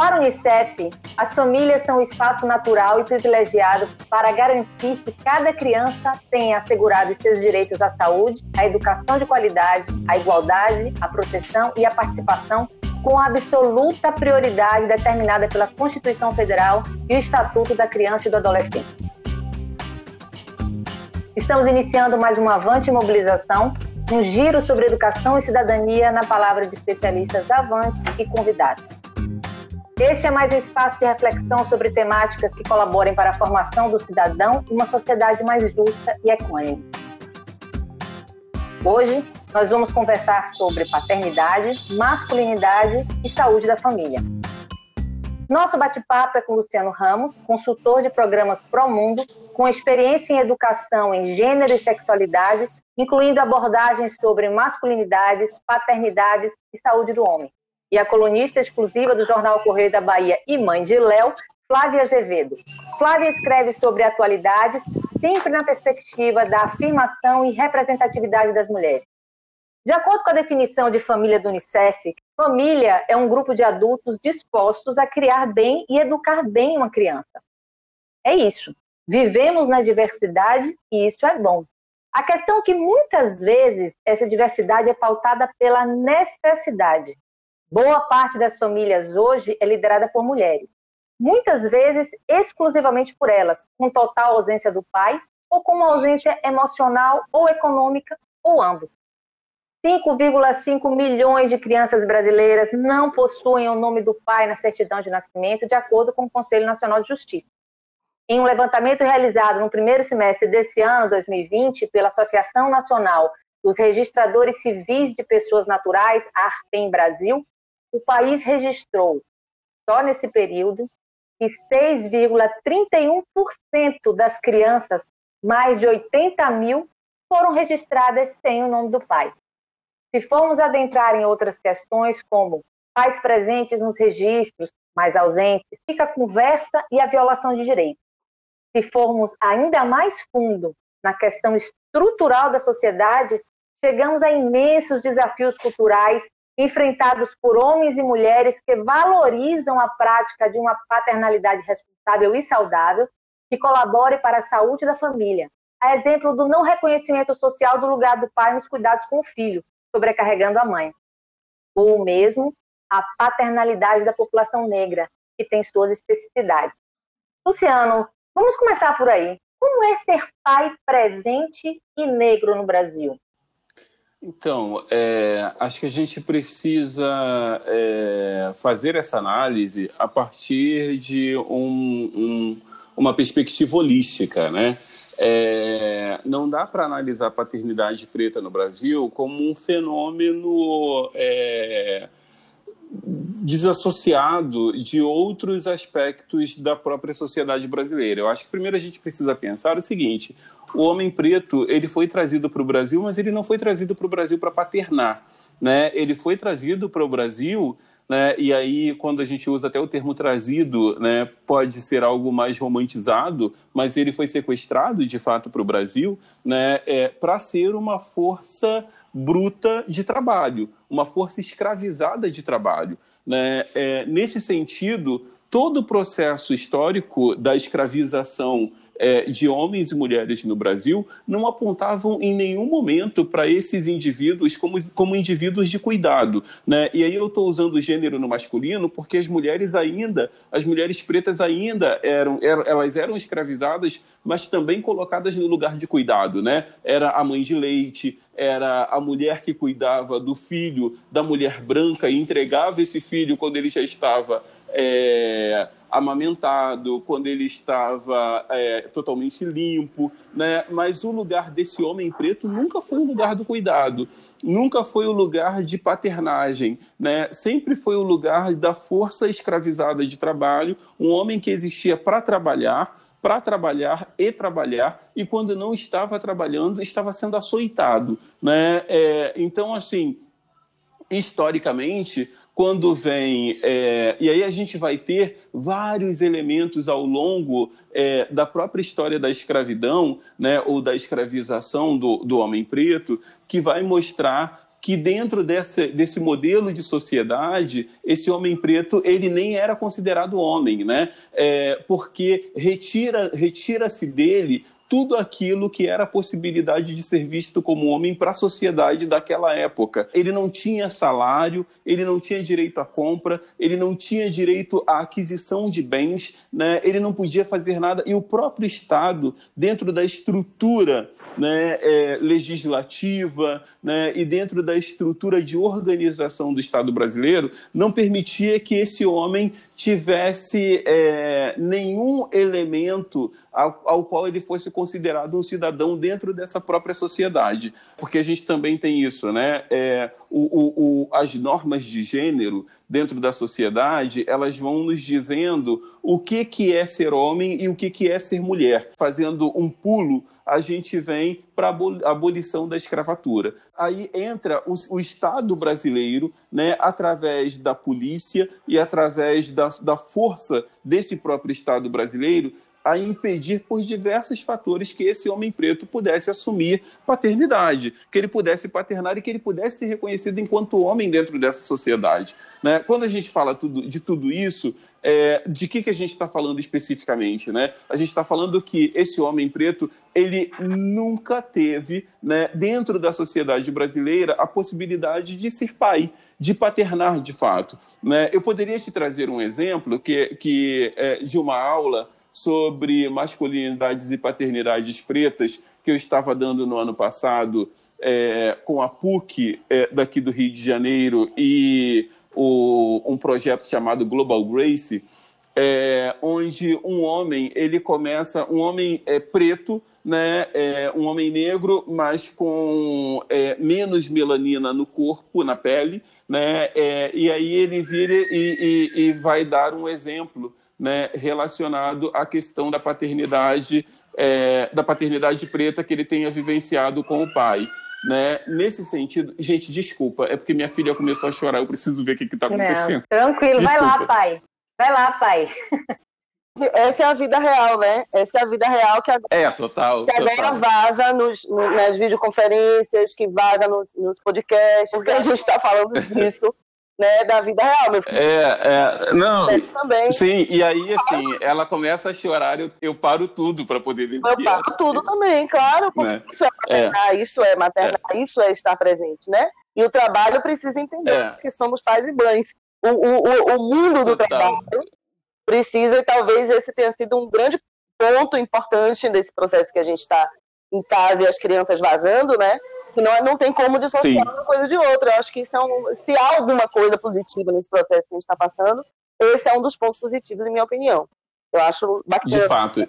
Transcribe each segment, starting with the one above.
Para o Unicef, as famílias são o espaço natural e privilegiado para garantir que cada criança tenha assegurado seus direitos à saúde, à educação de qualidade, à igualdade, à proteção e à participação com absoluta prioridade determinada pela Constituição Federal e o Estatuto da Criança e do Adolescente. Estamos iniciando mais uma avante mobilização, um giro sobre educação e cidadania na palavra de especialistas Avante e convidados. Este é mais um espaço de reflexão sobre temáticas que colaborem para a formação do cidadão em uma sociedade mais justa e equânime. Hoje, nós vamos conversar sobre paternidade, masculinidade e saúde da família. Nosso bate-papo é com Luciano Ramos, consultor de programas Promundo, com experiência em educação em gênero e sexualidade, incluindo abordagens sobre masculinidades, paternidades e saúde do homem e a colunista exclusiva do jornal Correio da Bahia e mãe de Léo, Flávia Azevedo. Flávia escreve sobre atualidades, sempre na perspectiva da afirmação e representatividade das mulheres. De acordo com a definição de família do Unicef, família é um grupo de adultos dispostos a criar bem e educar bem uma criança. É isso. Vivemos na diversidade e isso é bom. A questão é que muitas vezes essa diversidade é pautada pela necessidade, Boa parte das famílias hoje é liderada por mulheres, muitas vezes exclusivamente por elas, com total ausência do pai ou com uma ausência emocional ou econômica, ou ambos. 5,5 milhões de crianças brasileiras não possuem o nome do pai na certidão de nascimento, de acordo com o Conselho Nacional de Justiça. Em um levantamento realizado no primeiro semestre desse ano, 2020, pela Associação Nacional dos Registradores Civis de Pessoas Naturais, ARPEM Brasil, o país registrou, só nesse período, que 6,31% das crianças, mais de 80 mil, foram registradas sem o nome do pai. Se formos adentrar em outras questões, como pais presentes nos registros, mais ausentes, fica a conversa e a violação de direitos. Se formos ainda mais fundo na questão estrutural da sociedade, chegamos a imensos desafios culturais enfrentados por homens e mulheres que valorizam a prática de uma paternalidade responsável e saudável, que colabore para a saúde da família. A exemplo do não reconhecimento social do lugar do pai nos cuidados com o filho, sobrecarregando a mãe. Ou mesmo a paternalidade da população negra, que tem suas especificidades. Luciano, vamos começar por aí. Como é ser pai presente e negro no Brasil? Então, é, acho que a gente precisa é, fazer essa análise a partir de um, um, uma perspectiva holística, né? É, não dá para analisar a paternidade preta no Brasil como um fenômeno é, desassociado de outros aspectos da própria sociedade brasileira. Eu acho que primeiro a gente precisa pensar o seguinte: o homem preto ele foi trazido para o Brasil, mas ele não foi trazido para o Brasil para paternar, né? Ele foi trazido para o Brasil, né? E aí quando a gente usa até o termo trazido, né? Pode ser algo mais romantizado, mas ele foi sequestrado de fato para o Brasil, né? É, para ser uma força bruta de trabalho, uma força escravizada de trabalho, né? É, nesse sentido, todo o processo histórico da escravização é, de homens e mulheres no Brasil não apontavam em nenhum momento para esses indivíduos como, como indivíduos de cuidado. Né? E aí eu estou usando o gênero no masculino porque as mulheres ainda, as mulheres pretas ainda eram, eram, elas eram escravizadas, mas também colocadas no lugar de cuidado. Né? Era a mãe de leite, era a mulher que cuidava do filho da mulher branca e entregava esse filho quando ele já estava. É, amamentado, quando ele estava é, totalmente limpo, né? Mas o lugar desse homem preto nunca foi o lugar do cuidado, nunca foi o lugar de paternagem, né? Sempre foi o lugar da força escravizada de trabalho, um homem que existia para trabalhar, para trabalhar e trabalhar, e quando não estava trabalhando, estava sendo açoitado, né? É, então, assim, historicamente, quando vem. É, e aí a gente vai ter vários elementos ao longo é, da própria história da escravidão, né, ou da escravização do, do homem preto, que vai mostrar que dentro desse, desse modelo de sociedade, esse homem preto ele nem era considerado homem, né? É, porque retira retira-se dele tudo aquilo que era a possibilidade de ser visto como homem para a sociedade daquela época. Ele não tinha salário, ele não tinha direito à compra, ele não tinha direito à aquisição de bens, né? ele não podia fazer nada. E o próprio Estado, dentro da estrutura né, é, legislativa né, e dentro da estrutura de organização do Estado brasileiro, não permitia que esse homem tivesse é, nenhum elemento ao, ao, qual ele fosse considerado um cidadão dentro dessa própria sociedade. Porque a gente também tem isso, né? É, o, o, o, as normas de gênero dentro da sociedade, elas vão nos dizendo o que, que é ser homem e o que, que é ser mulher. Fazendo um pulo, a gente vem para a abolição da escravatura. Aí entra o, o Estado brasileiro, né, através da polícia e através da, da força desse próprio Estado brasileiro, a impedir por diversos fatores que esse homem preto pudesse assumir paternidade, que ele pudesse paternar e que ele pudesse ser reconhecido enquanto homem dentro dessa sociedade. Né? Quando a gente fala tudo, de tudo isso, é, de que, que a gente está falando especificamente? Né? A gente está falando que esse homem preto ele nunca teve, né, dentro da sociedade brasileira, a possibilidade de ser pai, de paternar de fato. Né? Eu poderia te trazer um exemplo que, que é, de uma aula sobre masculinidades e paternidades pretas que eu estava dando no ano passado é, com a PUC é, daqui do Rio de Janeiro e o, um projeto chamado Global Grace, é, onde um homem ele começa um homem é, preto né, é, um homem negro, mas com é, menos melanina no corpo, na pele, né, é, e aí ele vira e, e, e vai dar um exemplo né, relacionado à questão da paternidade, é, da paternidade preta que ele tenha vivenciado com o pai. Né? Nesse sentido, gente, desculpa, é porque minha filha começou a chorar, eu preciso ver o que está acontecendo. Não, tranquilo, desculpa. vai lá, pai. Vai lá, pai. Essa é a vida real, né? Essa é a vida real que agora, é, total, que agora total. vaza nos, nas videoconferências, que vaza nos, nos podcasts, porque a gente está falando disso né, da vida real. Meu é, é, não, também. sim, e aí, assim, ela começa a chorar, eu, eu paro tudo para poder ver. Eu paro tudo também, claro, porque né? isso é maternar, é. isso é maternar, é. isso é estar presente, né? E o trabalho precisa entender é. que somos pais e mães. O, o, o mundo do Total. trabalho precisa, e talvez esse tenha sido um grande ponto importante desse processo que a gente está em casa e as crianças vazando, né? Que não, não tem como dissociar uma coisa de outra. Eu acho que são, é se há alguma coisa positiva nesse processo que a gente está passando, esse é um dos pontos positivos, em minha opinião. Eu acho bacana. De fato.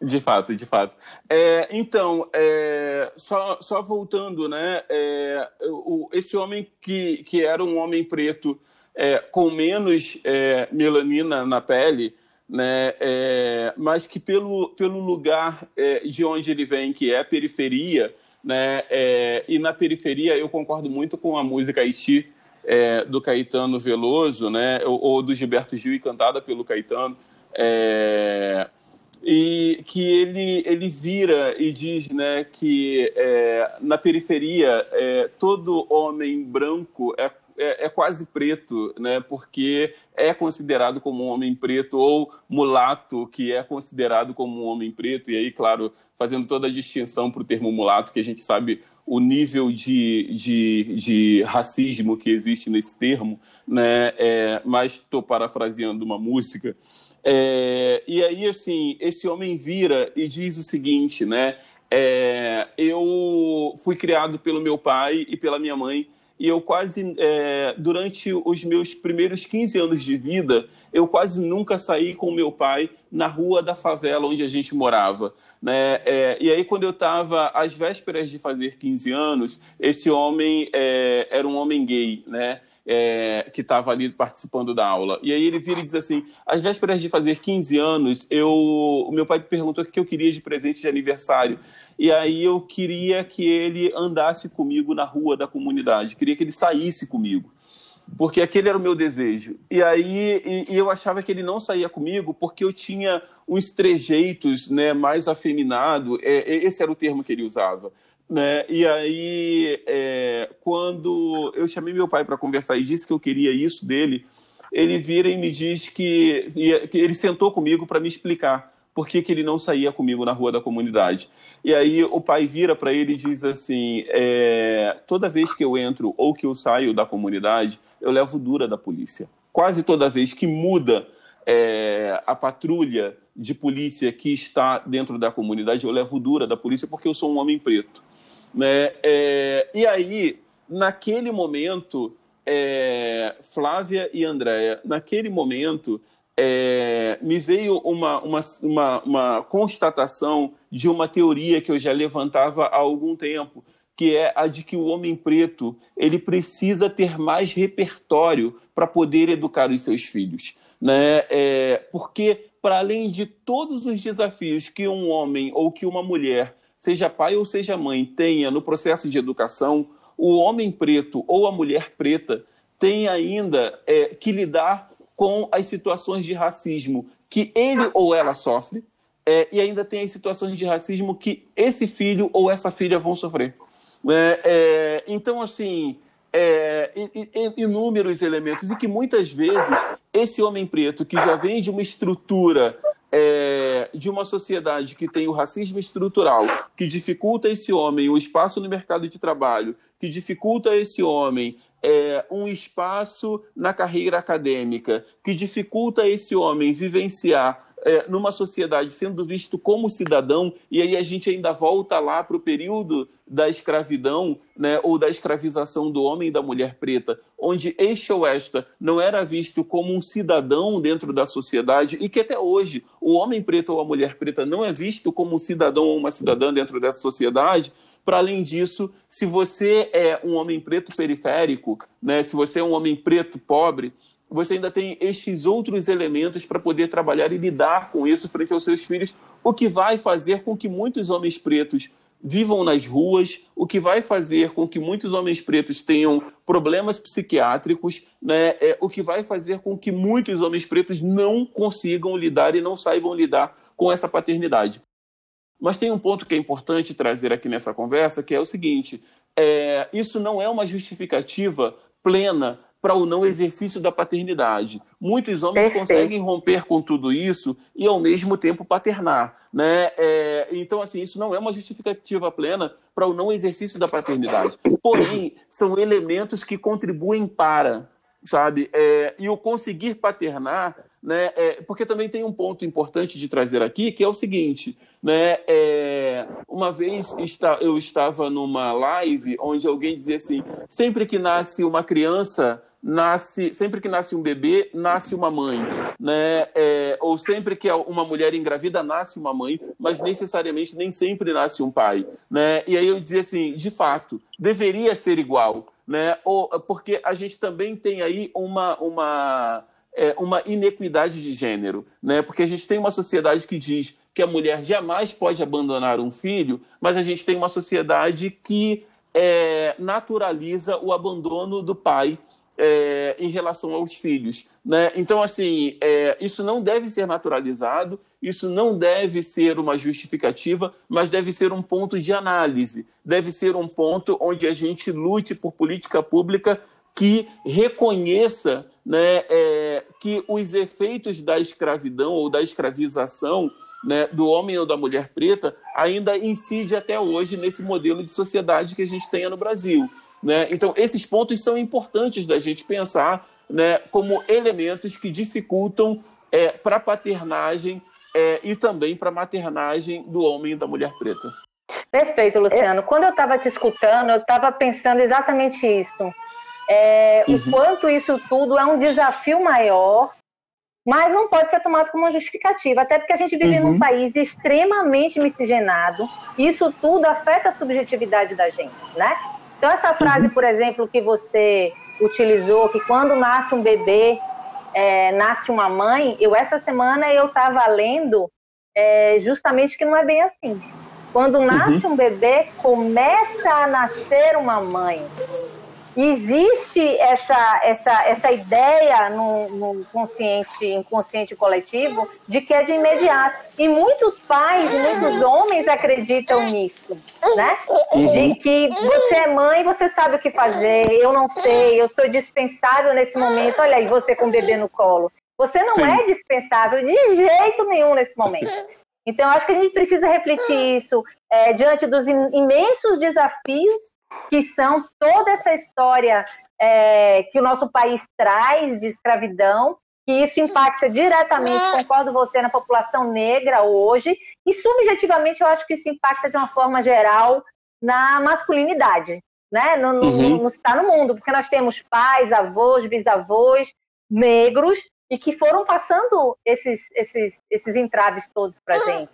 De fato, de fato. É, então, é, só, só voltando, né? É, o, esse homem que, que era um homem preto é, com menos é, melanina na pele, né? É, mas que pelo, pelo lugar de onde ele vem, que é a periferia, né? É, e na periferia eu concordo muito com a música Haiti é, do Caetano Veloso, né? Ou, ou, do Gilberto Gil e cantada pelo Caetano, é, e que ele ele vira e diz, né, que é, na periferia é, todo homem branco é é, é, quase preto, né? Porque é considerado como um homem preto ou mulato, que é considerado como um homem preto. E aí, claro, fazendo toda a distinção para o termo mulato, que a gente sabe o nível de, de, de racismo que existe nesse termo, né? É, mas estou parafraseando uma música. É, e aí, assim, esse homem vira e diz o seguinte, né? É, eu fui criado pelo meu pai e pela minha mãe e eu quase, é, durante os meus primeiros 15 anos de vida, eu quase nunca saí com meu pai na rua da favela onde a gente morava. Né? É, e aí, quando eu estava às vésperas de fazer 15 anos, esse homem é, era um homem gay, né? É, que estava ali participando da aula. E aí ele vira e diz assim: às vésperas de fazer 15 anos, eu, o meu pai me perguntou o que eu queria de presente de aniversário. E aí eu queria que ele andasse comigo na rua da comunidade, queria que ele saísse comigo porque aquele era o meu desejo. E aí e, e eu achava que ele não saía comigo porque eu tinha uns trejeitos né, mais afeminado, é, esse era o termo que ele usava Né? E aí, é, quando eu chamei meu pai para conversar e disse que eu queria isso dele, ele vira e me diz que, que ele sentou comigo para me explicar por que, que, ele não saía comigo na rua da comunidade. E aí o pai vira para ele e diz assim: é, toda vez que eu entro ou que eu saio da comunidade, eu levo dura da polícia. Quase toda vez que muda é, a patrulha de polícia que está dentro da comunidade, eu levo dura da polícia porque eu sou um homem preto. Né? É, e aí, naquele momento, é, Flávia e Andréia, naquele momento, é, me veio uma, uma, uma, uma, constatação de uma teoria que eu já levantava há algum tempo, que é a de que o homem preto ele precisa ter mais repertório para poder educar os seus filhos. Né? É, porque, para além de todos os desafios que um homem ou que uma mulher seja pai ou seja mãe, tenha no processo de educação, o homem preto ou a mulher preta tem ainda é, que lidar com as situações de racismo que ele ou ela sofre, é, e ainda tem as situações de racismo que esse filho ou essa filha vão sofrer. É, é então, assim, é, inúmeros elementos, e que muitas vezes esse homem preto, que já vem de uma estrutura é, de uma sociedade que tem o racismo estrutural, que dificulta esse homem o espaço no mercado de trabalho, que dificulta esse homem é, um espaço na carreira acadêmica, que dificulta esse homem vivenciar é, numa sociedade sendo visto como cidadão, e aí a gente ainda volta lá para o período da escravidão, né, ou da escravização do homem e da mulher preta, onde este ou esta não era visto como um cidadão dentro da sociedade, e que até hoje o homem preto ou a mulher preta não é visto como um cidadão ou uma cidadã dentro dessa sociedade, para além disso, se você é um homem preto periférico, né, se você é um homem preto pobre, você ainda tem estes outros elementos para poder trabalhar e lidar com isso frente aos seus filhos, o que vai fazer com que muitos homens pretos vivam nas ruas, o que vai fazer com que muitos homens pretos tenham problemas psiquiátricos, né? é, o que vai fazer com que muitos homens pretos não consigam lidar e não saibam lidar com essa paternidade. Mas tem um ponto que é importante trazer aqui nessa conversa, que é o seguinte: é, isso não é uma justificativa plena para o não exercício da paternidade. Muitos homens Perfeito. conseguem romper com tudo isso e, ao mesmo tempo, paternar. Né? É, então, assim, isso não é uma justificativa plena para o não exercício da paternidade. Porém, são elementos que contribuem para, sabe? É, e o conseguir paternar né? É, porque também tem um ponto importante de trazer aqui, que é o seguinte, né? É, uma vez está, eu estava numa live onde alguém dizia assim: sempre que nasce uma criança, nasce, sempre que nasce um bebê, nasce uma mãe, né? É, ou sempre que uma mulher engravida, nasce uma mãe, mas necessariamente nem sempre nasce um pai, né? E aí eu dizia assim, de fato, deveria ser igual, né? Ou, porque a gente também tem aí uma, uma é, uma inequidade de gênero, né? Porque a gente tem uma sociedade que diz que a mulher jamais pode abandonar um filho, mas a gente tem uma sociedade que é, naturaliza o abandono do pai é, em relação aos filhos. Né? Então, assim, é, isso não deve ser naturalizado, isso não deve ser uma justificativa, mas deve ser um ponto de análise, deve ser um ponto onde a gente lute por política pública que reconheça né, é, que os efeitos da escravidão ou da escravização né, do homem ou da mulher preta ainda incide até hoje nesse modelo de sociedade que a gente tem no Brasil. Né? Então, esses pontos são importantes da gente pensar né, como elementos que dificultam é, para a paternagem é, e também para a maternagem do homem e da mulher preta. Perfeito, Luciano. Quando eu estava te escutando, eu estava pensando exatamente isso é, uhum. o quanto isso tudo é um desafio maior, mas não pode ser tomado como uma justificativa, até porque a gente vive uhum. num país extremamente miscigenado, e isso tudo afeta a subjetividade da gente, né? Então essa frase, por exemplo, que você utilizou, que quando nasce um bebê, é, nasce uma mãe, eu essa semana eu estava lendo é, justamente que não é bem assim. Quando nasce uhum. um bebê, começa a nascer uma mãe. Existe essa, essa, essa ideia no, no, consciente, inconsciente coletivo de que é de imediato. E muitos pais e muitos homens acreditam nisso, né? De uhum. que você é mãe, você sabe o que fazer, eu não sei, eu sou dispensável nesse momento. Olha aí, você com o bebê no colo. Você não Sim. é dispensável de jeito nenhum nesse momento. Então, acho que a gente precisa refletir isso é, diante dos imensos desafios que são toda essa história é, que o nosso país traz de escravidão, que isso impacta diretamente, concordo você, na população negra hoje, e subjetivamente eu acho que isso impacta de uma forma geral na masculinidade, né? No, uhum. no, está no mundo, porque nós temos pais, avós, bisavós negros e que foram passando esses, esses, esses entraves todos para gente,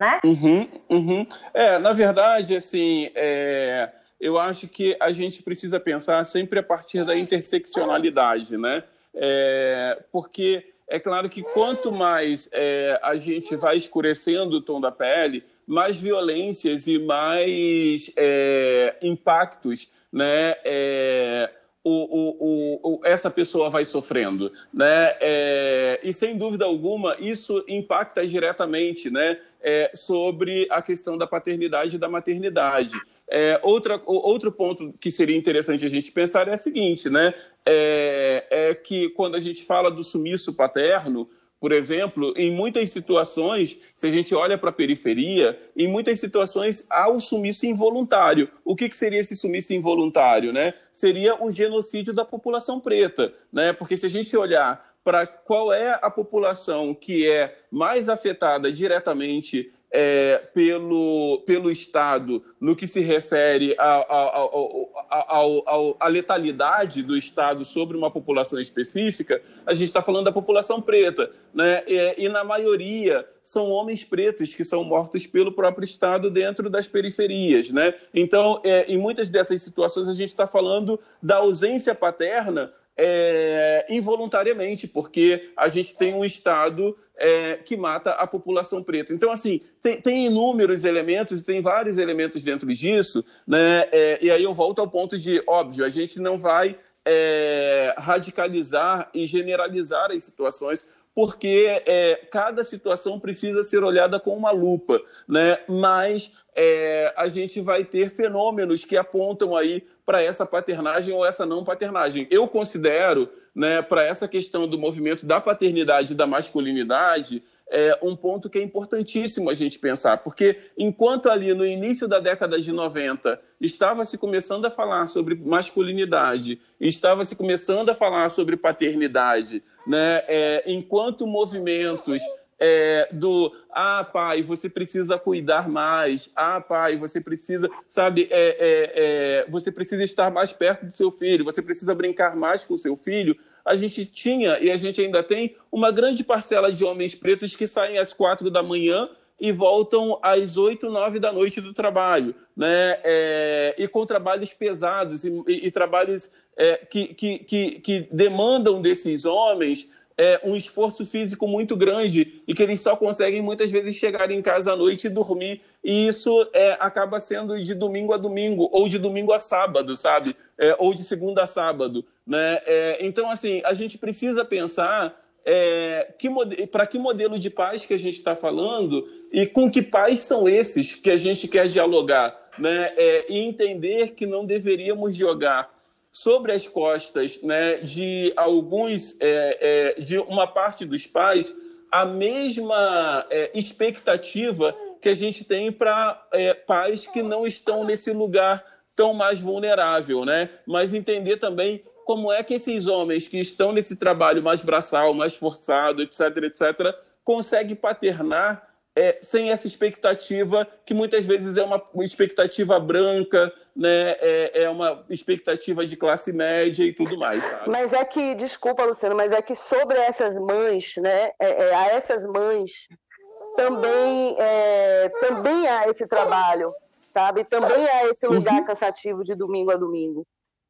né? Uhum, uhum. É, na verdade, assim, é, eu acho que a gente precisa pensar sempre a partir da interseccionalidade, né? É, porque é claro que quanto mais é, a gente vai escurecendo o tom da pele, mais violências e mais é, impactos, né? É, o, o, o, essa pessoa vai sofrendo, né? É, e sem dúvida alguma isso impacta diretamente, né? É, sobre a questão da paternidade e da maternidade. É, outra, outro ponto que seria interessante a gente pensar é o seguinte, né? É, é, que quando a gente fala do sumiço paterno, por exemplo, em muitas situações, se a gente olha para a periferia, em muitas situações há o sumiço involuntário. O que, que seria esse sumiço involuntário? Né? Seria o genocídio da população preta. Né? Porque se a gente olhar para qual é a população que é mais afetada diretamente é, pelo, pelo Estado no que se refere à letalidade do Estado sobre uma população específica, a gente está falando da população preta. Né? E, e, na maioria, são homens pretos que são mortos pelo próprio Estado dentro das periferias. Né? Então, é, em muitas dessas situações, a gente está falando da ausência paterna é, involuntariamente, porque a gente tem um Estado é, que mata a população preta. Então, assim, tem, tem inúmeros elementos, tem vários elementos dentro disso, né? É, e aí eu volto ao ponto de, óbvio, a gente não vai é, radicalizar e generalizar as situações, porque é, cada situação precisa ser olhada com uma lupa, né? Mas é, a gente vai ter fenômenos que apontam aí para essa paternagem ou essa não paternagem. Eu considero, né, para essa questão do movimento da paternidade e da masculinidade, é um ponto que é importantíssimo a gente pensar, porque enquanto ali no início da década de 90 estava se começando a falar sobre masculinidade, estava se começando a falar sobre paternidade, né, é, enquanto movimentos é, do ah, pai, você precisa cuidar mais, ah, pai, você precisa, sabe, é, é, é, você precisa estar mais perto do seu filho, você precisa brincar mais com o seu filho. A gente tinha e a gente ainda tem uma grande parcela de homens pretos que saem às quatro da manhã e voltam às oito, nove da noite do trabalho, né? É, e com trabalhos pesados e, e, e trabalhos é, que, que, que, que demandam desses homens é, um esforço físico muito grande e que eles só conseguem muitas vezes chegar em casa à noite e dormir. E isso é, acaba sendo de domingo a domingo, ou de domingo a sábado, sabe? É, ou de segunda a sábado. Né? É, então, assim, a gente precisa pensar é, para que modelo de paz que a gente está falando e com que pais são esses que a gente quer dialogar. Né? É, e entender que não deveríamos jogar sobre as costas né, de alguns, é, é, de uma parte dos pais, a mesma é, expectativa que a gente tem para é, pais que não estão nesse lugar tão mais vulnerável, né? Mas entender também como é que esses homens que estão nesse trabalho mais braçal, mais forçado, etc., etc., conseguem paternar é, sem essa expectativa, que muitas vezes é uma, expectativa branca, né, é, é, uma expectativa de classe média e tudo mais. Sabe? Mas é que, desculpa, Luciano, mas é que sobre essas mães, né, é, é a essas mães também, é, também há esse trabalho, sabe? Também há esse lugar uhum. cansativo de domingo a domingo.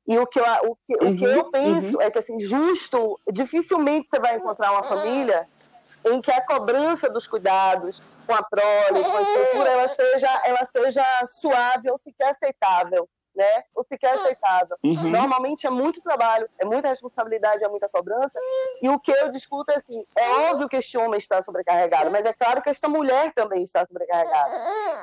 E o que eu, o que, uhum. o que eu penso uhum. é que, assim, justo, dificilmente você vai encontrar uma família em que a cobrança dos cuidados com a prole, com a estrutura, ela seja, ela seja suave ou sequer aceitável. né? O que é aceitável. Uhum. Normalmente é muito trabalho, é muita responsabilidade, é muita cobrança. E o que eu discuto é assim: é óbvio que este homem está sobrecarregado, mas é claro que esta mulher também está sobrecarregada.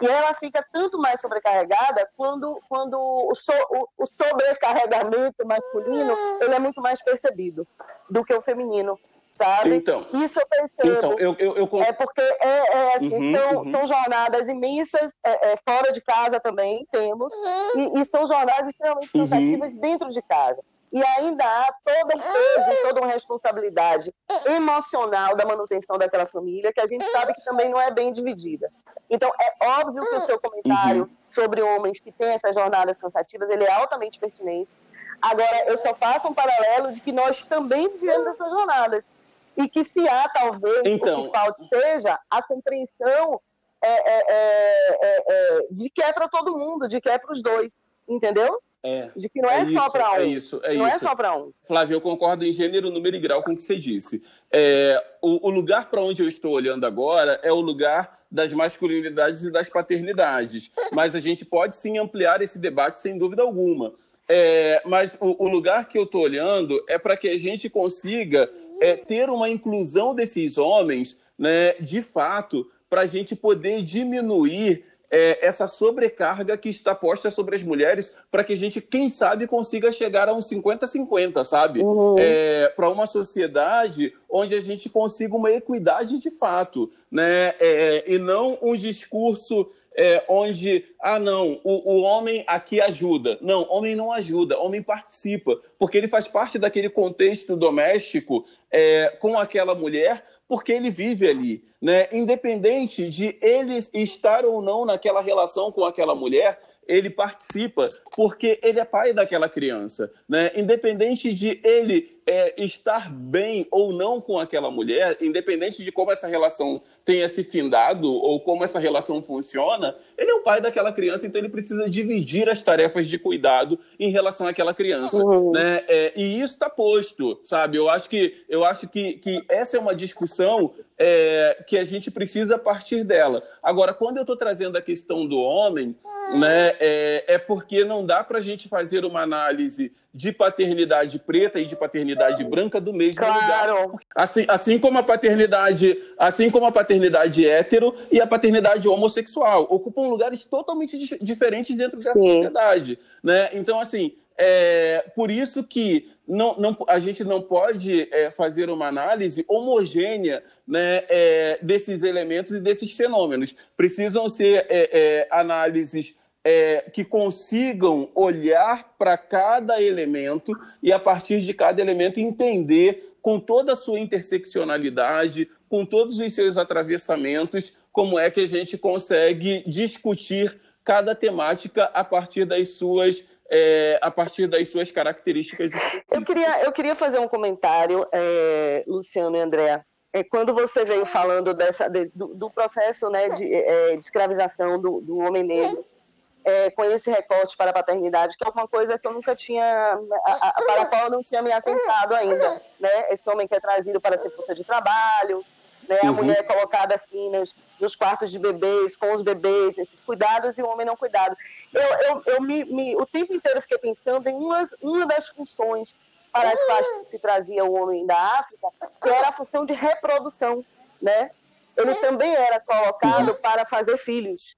E ela fica tanto mais sobrecarregada quando, quando o, so, o, o sobrecarregamento masculino ele é muito mais percebido do que o feminino sabe? Então, Isso eu percebo. Então, eu, eu, eu... É porque é, é assim, uhum, são, uhum. são jornadas imensas, é, é, fora de casa também temos, e, e são jornadas extremamente uhum. cansativas uhum. dentro de casa. E ainda há toda um peso, toda uma responsabilidade emocional da manutenção daquela família, que a gente sabe que também não é bem dividida. Então, é óbvio que o seu comentário uhum. sobre homens que têm essas jornadas cansativas, ele é altamente pertinente. Agora, eu só faço um paralelo de que nós também vivemos essas jornadas e que se há, talvez, então, o que falte seja a compreensão é, é, é, é, é de que é para todo mundo, de que é para os dois, entendeu? É, de que não é, só para um. É isso, é não isso. é só para um. Flávio, eu concordo em gênero, número e grau com o que você disse. É, o, o lugar para onde eu estou olhando agora é o lugar das masculinidades e das paternidades. Mas a gente pode sim ampliar esse debate sem dúvida alguma. É, mas o, o, lugar que eu estou olhando é para que a gente consiga é, ter uma inclusão desses homens, né, de fato, para a gente poder diminuir é, essa sobrecarga que está posta sobre as mulheres, para que a gente, quem sabe, consiga chegar a um 50-50, sabe? Uhum. É, para uma sociedade onde a gente consiga uma equidade de fato, né? É, e não um discurso é, onde, ah, não, o, o homem aqui ajuda. Não, homem não ajuda, homem participa, porque ele faz parte daquele contexto doméstico é, com aquela mulher, porque ele vive ali. Né? Independente de ele estar ou não naquela relação com aquela mulher, ele participa porque ele é pai daquela criança, né? Independente de ele é, estar bem ou não com aquela mulher, independente de como essa relação tenha se findado ou como essa relação funciona, ele é o pai daquela criança, então ele precisa dividir as tarefas de cuidado em relação àquela criança, uhum. né? É, e isso está posto, sabe? Eu acho que eu acho que, que essa é uma discussão é, que a gente precisa partir dela. Agora, quando eu estou trazendo a questão do homem, né, é, é porque não dá para a gente fazer uma análise de paternidade preta e de paternidade branca do mesmo claro. lugar. Assim, assim como a paternidade, assim como a paternidade hétero e a paternidade homossexual ocupam lugares totalmente diferentes dentro da sociedade, né? Então assim, é por isso que não, não, a gente não pode é, fazer uma análise homogênea né, é, desses elementos e desses fenômenos. Precisam ser é, é análises é, que consigam olhar para cada elemento e, a partir de cada elemento, entender com toda a sua interseccionalidade, com todos os seus atravessamentos, como é que a gente consegue discutir cada temática a partir das suas é, a partir das suas características Eu queria, eu queria fazer um comentário, é, Luciano e André. É, quando você veio falando dessa, de, do, do, processo né, de, é, escravização do, do homem negro, é, com esse recorte para a paternidade, que é uma coisa que eu nunca tinha, a, a, para a qual eu não tinha me atentado ainda, né? Esse homem que é trazido para ser força de trabalho, né? A uhum. mulher colocada assim nos, nos, quartos de bebês, com os bebês, nesses cuidados e o homem não cuidado. Eu, eu, eu me, me, o tempo inteiro fiquei pensando em umas, uma das funções para as quais se trazia o homem da África, que era a função de reprodução, né? Ele também era colocado para fazer filhos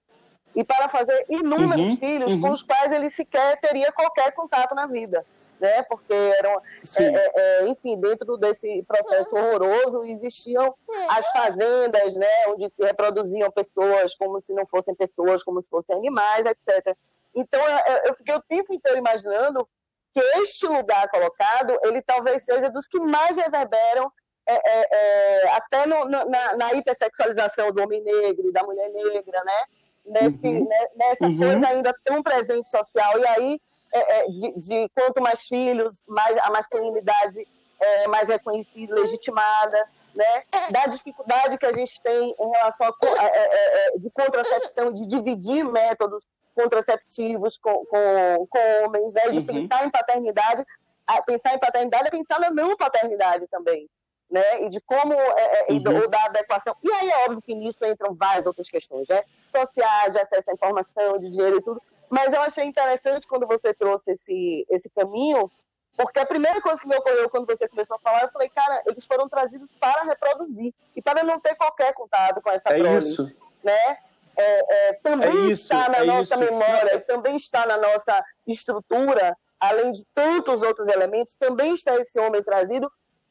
e para fazer inúmeros uhum, filhos uhum. com os quais ele sequer teria qualquer contato na vida. Né? Porque eram, é, é, é, enfim, dentro desse processo horroroso existiam as fazendas, né, onde se reproduziam pessoas como se não fossem pessoas, como se fossem animais, etc. Então eu, eu fiquei o tempo inteiro imaginando que este lugar colocado, ele talvez seja dos que mais reverberam é, é, é, até no, na, na hipersexualização do homem negro, da mulher negra, né? Nesse, uhum. né, nessa uhum. coisa ainda tão presente social. E aí, é, é, de, de, quanto mais filhos, mais a masculinidade é mais reconhecida, legitimada, né? da dificuldade que a gente tem em relação a, é, é, de contracepção, de dividir métodos contraceptivos com, com, com homens, né? de uhum. pensar em paternidade. A, pensar em paternidade é pensar na não paternidade também né? E de como é, é uhum. ou da adequação. E aí é óbvio que nisso entram várias outras questões, né? Sociais, de acesso à informação, de dinheiro e tudo. Mas eu achei interessante quando você trouxe esse, esse caminho, porque a primeira coisa que me ocorreu quando você começou a falar, eu falei, cara, eles foram trazidos para reproduzir e para não ter qualquer contato com essa é prole, isso. né? É, é, também é isso, está na é nossa isso. memória, também está na nossa estrutura, além de tantos outros elementos, também está esse homem trazido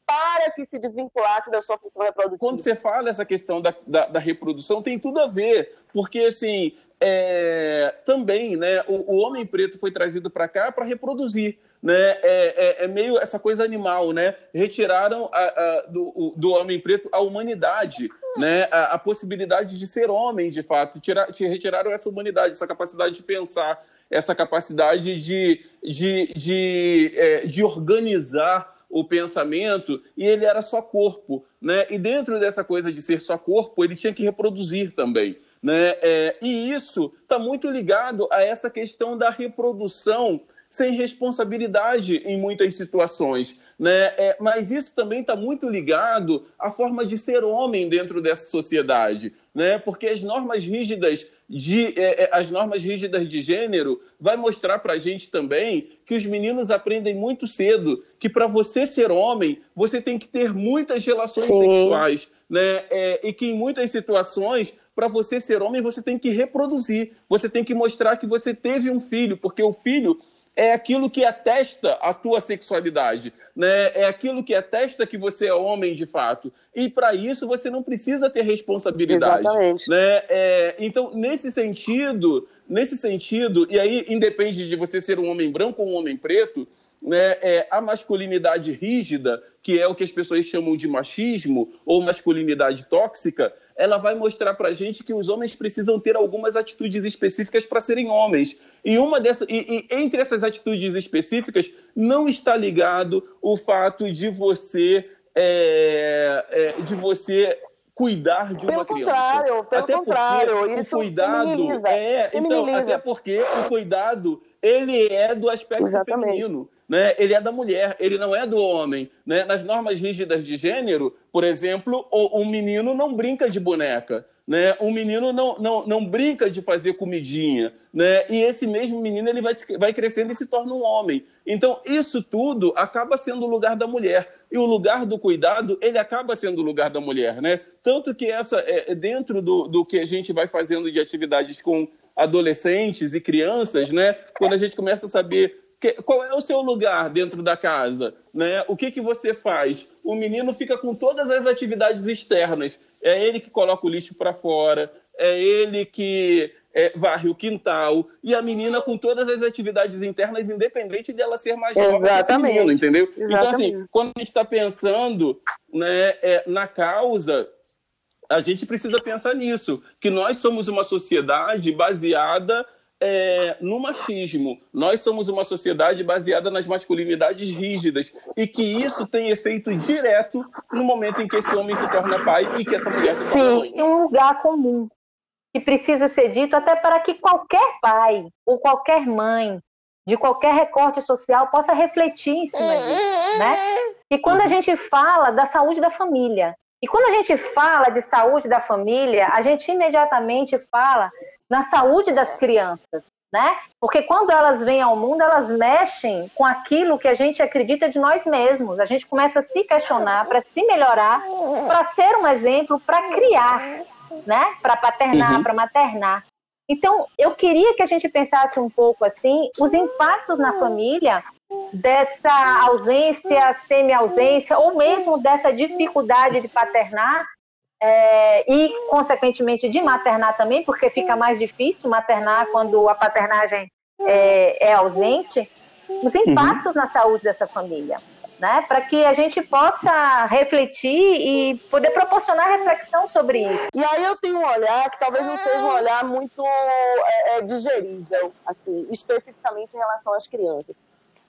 para que se desvinculasse da sua função reprodutiva. Quando você fala essa questão da, da, da reprodução, tem tudo a ver, porque assim, é, também, né, o, o, homem preto foi trazido para cá para reproduzir né? É, é, é, meio essa coisa animal, né? Retiraram a, a, do, do homem preto a humanidade, né? A, a, possibilidade de ser homem, de fato. Tira, retiraram essa humanidade, essa capacidade de pensar, essa capacidade de, de, de, é, de organizar o pensamento e ele era só corpo, né? E dentro dessa coisa de ser só corpo, ele tinha que reproduzir também. Né? É, e isso está muito ligado a essa questão da reprodução sem responsabilidade em muitas situações. Né? É, mas isso também está muito ligado à forma de ser homem dentro dessa sociedade, né? porque as normas rígidas de, é, é as normas rígidas de gênero vai mostrar para a gente também que os meninos aprendem muito cedo que para você ser homem, você tem que ter muitas relações Sim. sexuais. Né? É, e que em muitas situações, para você ser homem, você tem que reproduzir, você tem que mostrar que você teve um filho, porque o filho é aquilo que atesta a tua sexualidade, né? É aquilo que atesta que você é homem de fato. E para isso você não precisa ter responsabilidade, Exatamente. né? É, então nesse sentido, nesse sentido, e aí independe de você ser um homem branco ou um homem preto, né? É, a masculinidade rígida, que é o que as pessoas chamam de machismo ou masculinidade tóxica, ela vai mostrar para a gente que os homens precisam ter algumas atitudes específicas para serem homens. E uma dessas, e, e, entre essas atitudes específicas não está ligado o fato de você é, é, de você cuidar de uma pelo criança. Contrário, pelo até contrário, isso o cuidado é, então, até porque o cuidado ele é do aspecto Exatamente. feminino né, ele é da mulher, ele não é do homem. Né? Nas normas rígidas de gênero, por exemplo, o, um menino não brinca de boneca. Né? Um menino não, não, não brinca de fazer comidinha. Né? E esse mesmo menino ele vai, vai crescendo e se torna um homem. Então, isso tudo acaba sendo o lugar da mulher. E o lugar do cuidado, ele acaba sendo o lugar da mulher. Né? Tanto que essa é, é dentro do, do que a gente vai fazendo de atividades com adolescentes e crianças, né? quando a gente começa a saber que, qual é o seu lugar dentro da casa? Né? O que, que você faz? O menino fica com todas as atividades externas. É ele que coloca o lixo para fora, é ele que é, varre o quintal, e a menina com todas as atividades internas, independente de ela ser mais jovem que menino, entendeu? Exatamente. Então, assim, quando a gente está pensando né, é, na causa, a gente precisa pensar nisso, que nós somos uma sociedade baseada é, no machismo. Nós somos uma sociedade baseada nas masculinidades rígidas e que isso tem efeito direto no momento em que esse homem se torna pai e que essa mulher se torna mãe. Sim, um lugar comum que precisa ser dito até para que qualquer pai ou qualquer mãe de qualquer recorte social possa refletir em cima disso, né? E quando a gente fala da saúde da família, e quando a gente fala de saúde da família, a gente imediatamente fala na saúde das crianças, né? Porque quando elas vêm ao mundo, elas mexem com aquilo que a gente acredita de nós mesmos. A gente começa a se questionar para se melhorar, para ser um exemplo, para criar, né? Para paternar, uhum. para maternar. Então, eu queria que a gente pensasse um pouco assim, os impactos na família dessa ausência, semi-ausência, ou mesmo dessa dificuldade de paternar é, e, consequentemente, de maternar também, porque fica mais difícil maternar quando a paternagem é, é ausente, os impactos uhum. na saúde dessa família. Né, para que a gente possa refletir e poder proporcionar reflexão sobre isso. E aí eu tenho um olhar que talvez não seja um olhar muito é, é, digerível, assim, especificamente em relação às crianças.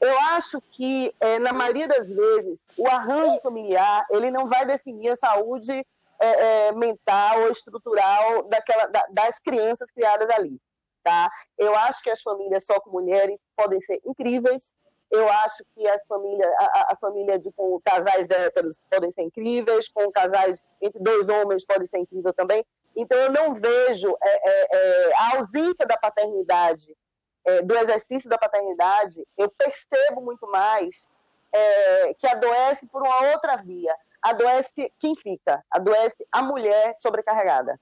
Eu acho que, é, na maioria das vezes, o arranjo familiar ele não vai definir a saúde é, é, mental ou estrutural daquela, da, das crianças criadas ali. Tá? Eu acho que as famílias só com mulheres podem ser incríveis. Eu acho que as famílias, a, a família de, com casais héteros podem ser incríveis, com casais entre dois homens pode ser incrível também. Então, eu não vejo é, é, é a ausência da paternidade é, do exercício da paternidade, eu percebo muito mais que adoece por uma outra via. Adoece quem fica? Adoece a mulher sobrecarregada,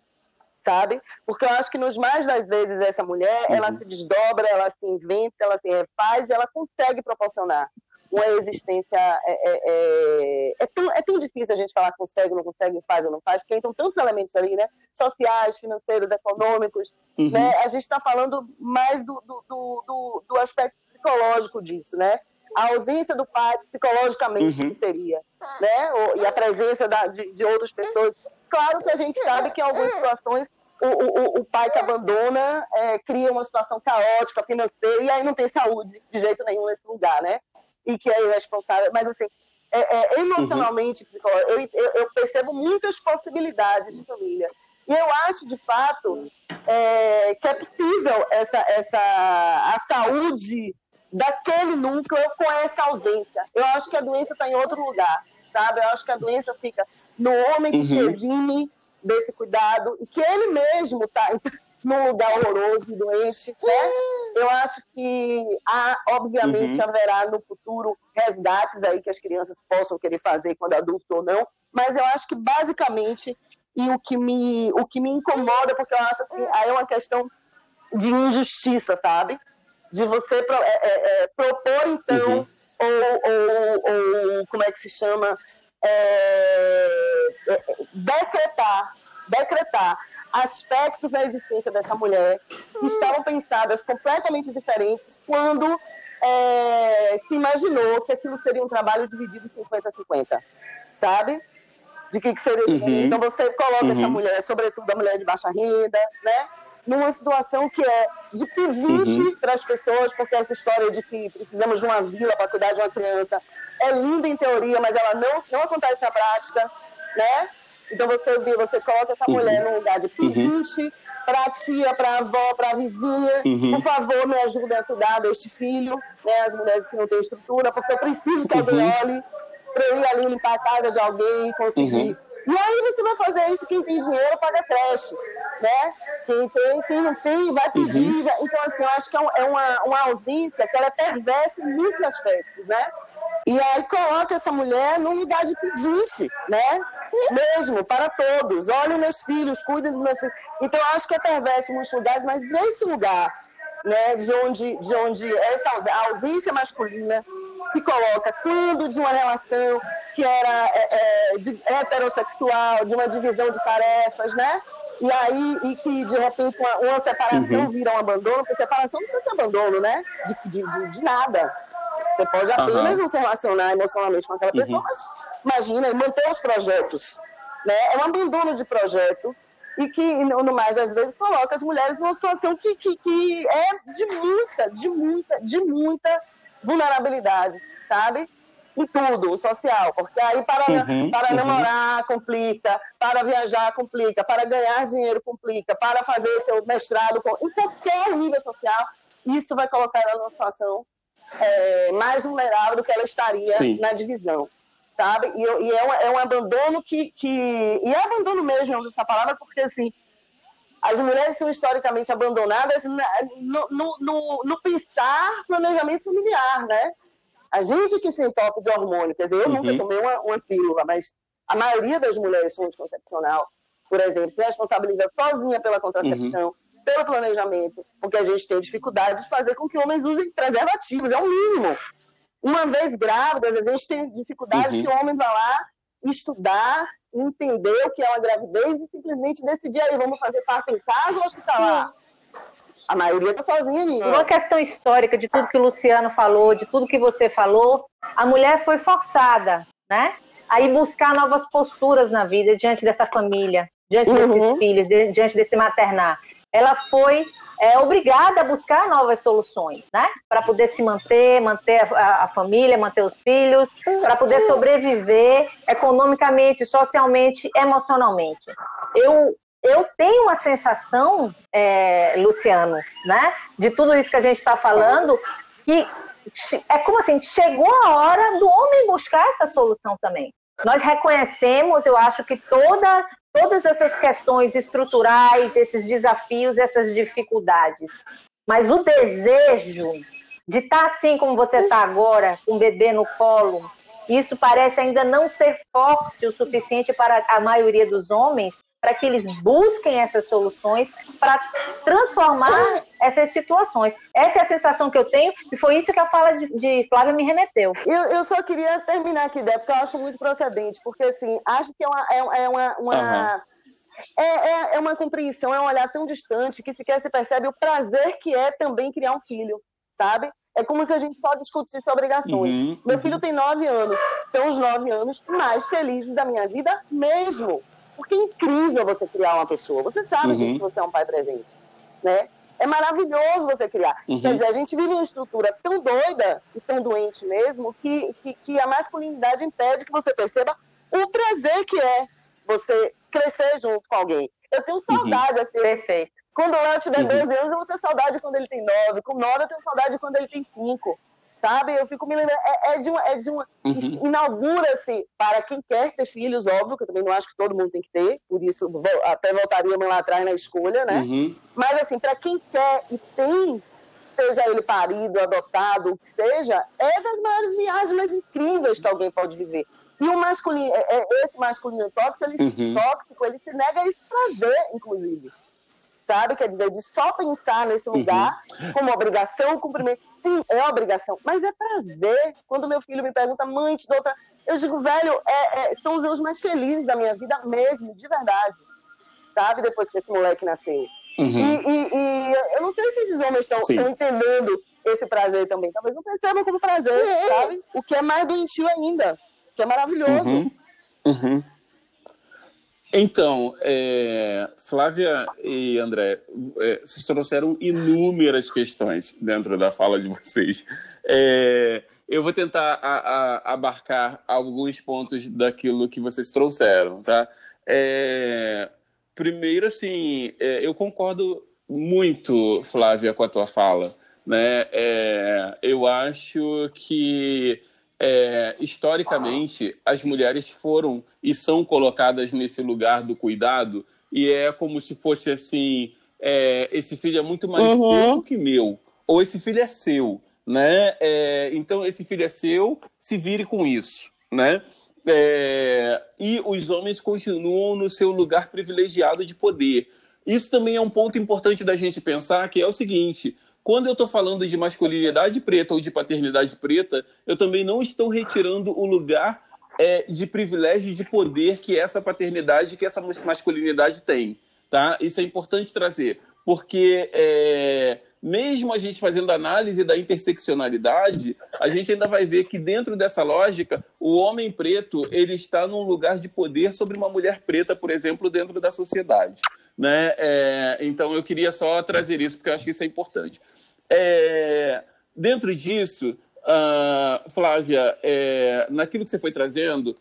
sabe? Porque eu acho que nos mais das vezes essa mulher, uhum. ela se desdobra, ela se inventa, ela se refaz, ela consegue proporcionar uma existência é, é, é, é, tão, é tão difícil a gente falar consegue, não consegue, faz ou não faz, porque entram tantos elementos ali, né? Sociais, financeiros, econômicos. Uhum. Né? A gente está falando mais do, do, do, do, aspecto psicológico disso, né? A ausência do pai psicologicamente uhum. que seria, né? E a presença da, de, de outras pessoas. Claro que a gente sabe que em algumas situações o, o, o, pai que abandona é, cria uma situação caótica, financeira, e aí não tem saúde de jeito nenhum nesse lugar, né? e que é irresponsável, mas assim, é, é, emocionalmente, uhum. eu, eu, eu, percebo muitas possibilidades de família. E eu acho, de fato, é, que é possível essa, essa, a saúde daquele núcleo com essa ausência. Eu acho que a doença está em outro lugar, sabe? Eu acho que a doença fica no homem que uhum. se exime desse cuidado e que ele mesmo está num lugar horroroso e doente, né? Eu acho que há, obviamente, uhum. haverá no futuro resgates aí que as crianças possam querer fazer quando adultos ou não, mas eu acho que basicamente e o que me o que me incomoda porque eu acho que aí é uma questão de injustiça, sabe? De você pro, é, é, é, propor então uhum. ou, ou, ou, como é que se chama é, é, decretar decretar aspectos da existência dessa mulher que estavam pensadas completamente diferentes quando é, se imaginou que aquilo seria um trabalho dividido 50-50, sabe? De que, que seria esse uhum. Então você coloca uhum. essa mulher, sobretudo a mulher de baixa renda, né? Numa situação que é de pedinte uhum. para as pessoas, porque essa história de que precisamos de uma vila para cuidar de uma criança é linda em teoria, mas ela não, não acontece na prática, né? Então você você coloca essa uhum. mulher num lugar de uhum. pedinte uhum. para a tia, para a avó, para a vizinha. Uhum. Por favor, me ajude a cuidar deste filho, né? As mulheres que não têm estrutura, porque eu preciso que alguém uhum. olhe para eu ir ali limpar a casa de alguém e conseguir. Uhum. E aí você vai fazer isso, quem tem dinheiro paga creche, né? Quem tem, quem não tem, vai pedir. Uhum. Então, assim, eu acho que é, é uma, uma ausência que ela é perversa em muitos aspectos, né? E aí coloca essa mulher num lugar de pedinte, né? Mesmo, para todos. Olhem meus filhos, cuidem dos meus filhos. Então, eu acho que é perverso em muitos lugares, mas esse lugar, né, de onde, de onde essa a ausência masculina se coloca quando de uma relação que era é, é, de, heterossexual, de uma divisão de tarefas, né? E aí, e que de repente uma, uma separação uhum. vira um abandono, porque separação não precisa ser abandono, né? De, de, de, de nada. Você pode apenas uhum. não se relacionar emocionalmente com aquela pessoa, uhum. mas imagina, manter os projetos. Né? É um abandono de projeto e que, no mais das vezes, coloca as mulheres numa situação que, que, que é de muita, de muita, de muita vulnerabilidade, sabe? Em tudo, social, porque aí para, uhum, para uhum. namorar complica, para viajar complica, para ganhar dinheiro complica, para fazer seu mestrado, em qualquer nível social, isso vai colocar ela numa situação é, mais vulnerável do que ela estaria Sim. na divisão, sabe? E, e é, um, é, um, abandono que, que... E é abandono mesmo, essa palavra, porque, assim, as mulheres são historicamente abandonadas no, no, no, no pensar planejamento familiar, né? A gente que se entope de hormônio, quer dizer, eu uhum. nunca tomei uma, uma pílula, mas a maioria das mulheres com anticoncepcional, por exemplo, se responsabiliza sozinha pela contracepção, uhum pelo planejamento, porque a gente tem dificuldade de fazer com que homens usem preservativos, é o mínimo. Uma vez grávida, a gente tem dificuldade uhum. que o homem vá lá estudar, entender o que é uma gravidez e simplesmente decidir aí, vamos fazer parte em casa ou hospitalar. A maioria está sozinha nisso. Uma questão histórica de tudo que o Luciano falou, de tudo que você falou, a mulher foi forçada, né? A ir buscar novas posturas na vida diante dessa família, diante uhum. desses filhos, diante desse maternar ela foi é, obrigada a buscar novas soluções, né? Para poder se manter, manter a, a família, manter os filhos, para poder sobreviver economicamente, socialmente, emocionalmente. Eu eu tenho uma sensação, é, Luciano, né, de tudo isso que a gente está falando, que é como assim, chegou a hora do homem buscar essa solução também. Nós reconhecemos, eu acho que toda todas essas questões estruturais, esses desafios, essas dificuldades. mas o desejo de estar tá assim como você está agora, com um bebê no colo, isso parece ainda não ser forte o suficiente para a maioria dos homens para que eles busquem essas soluções para transformar essas situações. Essa é a sensação que eu tenho e foi isso que a fala de, de Flávia me remeteu. Eu, eu só queria terminar aqui, Débora, porque eu acho muito procedente, porque assim, acho que é uma, é, é uma, uma uhum. é, é, é, uma compreensão, é um olhar tão distante que sequer se percebe o prazer que é também criar um filho, sabe? É como se a gente só discutisse obrigações. Uhum, Meu filho tem nove anos, são os nove anos mais felizes da minha vida mesmo. Porque é incrível você criar uma pessoa. Você sabe uhum. disso que você é um pai presente. Né? É maravilhoso você criar. Uhum. Quer dizer, a gente vive uma estrutura tão doida e tão doente mesmo que, que, que, a masculinidade impede que você perceba o prazer que é você crescer junto com alguém. Eu tenho uhum. saudade, uhum. assim. Perfeito. Quando o Léo tiver uhum. 12 anos, eu vou ter saudade quando ele tem 9. Com 9, eu tenho saudade quando ele tem 5 sabe? Eu fico me lembrando, é, é de uma, é de uma uhum. inaugura-se para quem quer ter filhos, óbvio, que eu também não acho que todo mundo tem que ter, por isso até voltaria lá atrás na escolha, né? Uhum. Mas assim, para quem quer e tem, seja ele parido, adotado, o que seja, é das maiores viagens mais incríveis que alguém pode viver. E o masculino, é, é esse masculino tóxico, ele, uhum. tóxico, ele se nega a esse prazer, inclusive sabe? Quer dizer, de só pensar nesse uhum. lugar uhum. como obrigação, cumprimento. Sim, é obrigação, mas é prazer. Quando meu filho me pergunta, mãe, te dou pra... Eu digo, velho, é, é, são os anos mais felizes da minha vida mesmo, de verdade. Sabe? Depois que esse moleque nasceu. Uhum. E, e, e, eu não sei se esses homens estão entendendo esse prazer também. Talvez não percebam como prazer, é. sabe? O que é mais doentio ainda, que é maravilhoso. Uhum. Então, é, Flávia e André, é, vocês trouxeram inúmeras questões dentro da fala de vocês. É, eu vou tentar a, a, abarcar alguns pontos daquilo que vocês trouxeram, tá? É, primeiro, assim, é, eu concordo muito, Flávia, com a tua fala. Né? É, eu acho que é, historicamente, as mulheres foram e são colocadas nesse lugar do cuidado, e é como se fosse assim: é, esse filho é muito mais uhum. seu do que meu, ou esse filho é seu, né? É, então, esse filho é seu, se vire com isso, né? É, e os homens continuam no seu lugar privilegiado de poder. Isso também é um ponto importante da gente pensar, que é o seguinte: quando eu estou falando de masculinidade preta ou de paternidade preta, eu também não estou retirando o lugar é, de privilégio e de poder que essa paternidade, que essa masculinidade tem. Tá? Isso é importante trazer, porque é, mesmo a gente fazendo análise da interseccionalidade, a gente ainda vai ver que dentro dessa lógica, o homem preto ele está num lugar de poder sobre uma mulher preta, por exemplo, dentro da sociedade. Né? É, então eu queria só trazer isso, porque eu acho que isso é importante. É, dentro disso, uh, Flávia, é, naquilo que você foi trazendo,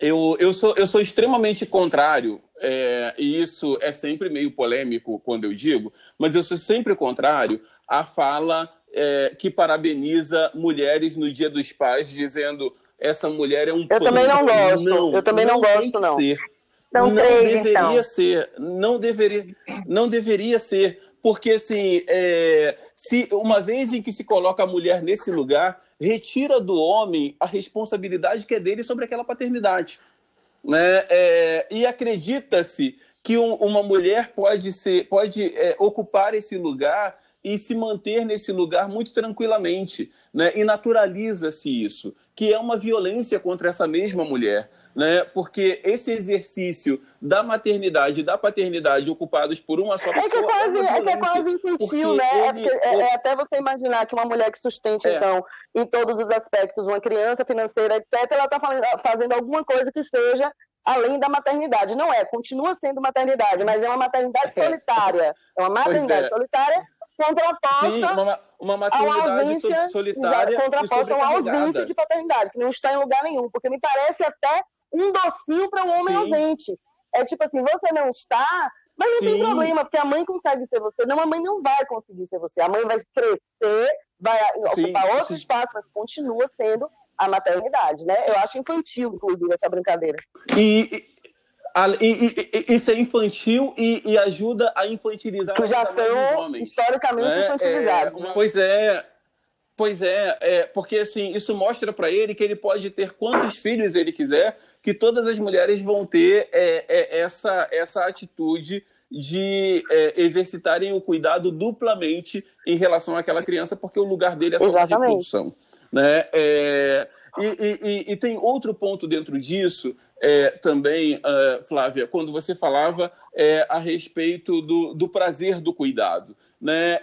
eu, eu, sou, eu sou extremamente contrário, é, e isso é sempre meio polêmico quando eu digo, mas eu sou sempre contrário à fala é, que parabeniza mulheres no Dia dos Pais, dizendo essa mulher é um. Eu também não gosto. Não, eu também não, não gosto, não. Ser. Não, não deveria então. ser. Não deveria, não deveria ser porque assim, é, se uma vez em que se coloca a mulher nesse lugar, retira do homem a responsabilidade que é dele sobre aquela paternidade, né? É, e acredita-se que um, uma mulher pode ser, pode é, ocupar esse lugar e se manter nesse lugar muito tranquilamente, né? E naturaliza-se isso, que é uma violência contra essa mesma mulher né? Porque esse exercício da maternidade e da paternidade ocupados por uma só pessoa. É que é quase, é, é, que é quase infantil, né? É ele... É, é, até você imaginar que uma mulher que sustente, é. então, em todos os aspectos, uma criança financeira, etc., ela está fazendo alguma coisa que seja além da maternidade. Não é, continua sendo maternidade, mas é uma maternidade é. solitária. É uma maternidade solitária contraposta Sim, uma, uma maternidade ausência, solitária contraposta a uma ausência de paternidade, que não está em lugar nenhum, porque me parece até um docinho para um homem Sim. ausente. É tipo assim, você não está, mas não Sim. tem problema, porque a mãe consegue ser você. Não, a mãe não vai conseguir ser você. A mãe vai crescer, vai Sim. ocupar outro espaço, mas continua sendo a maternidade, né? Eu acho infantil, inclusive, essa brincadeira. E, isso é infantil e, e, ajuda a infantilizar que já são historicamente né? infantilizados. É, pois é, pois é, é, porque assim isso mostra para ele que ele pode ter quantos filhos ele quiser, que todas as mulheres vão ter é, é essa essa atitude de é, exercitarem o cuidado duplamente em relação àquela criança, porque o lugar dele é só a reprodução. Né? É, e, e, e, tem outro ponto dentro disso é, também, uh, Flávia, quando você falava é, a respeito do, do prazer do cuidado. Né?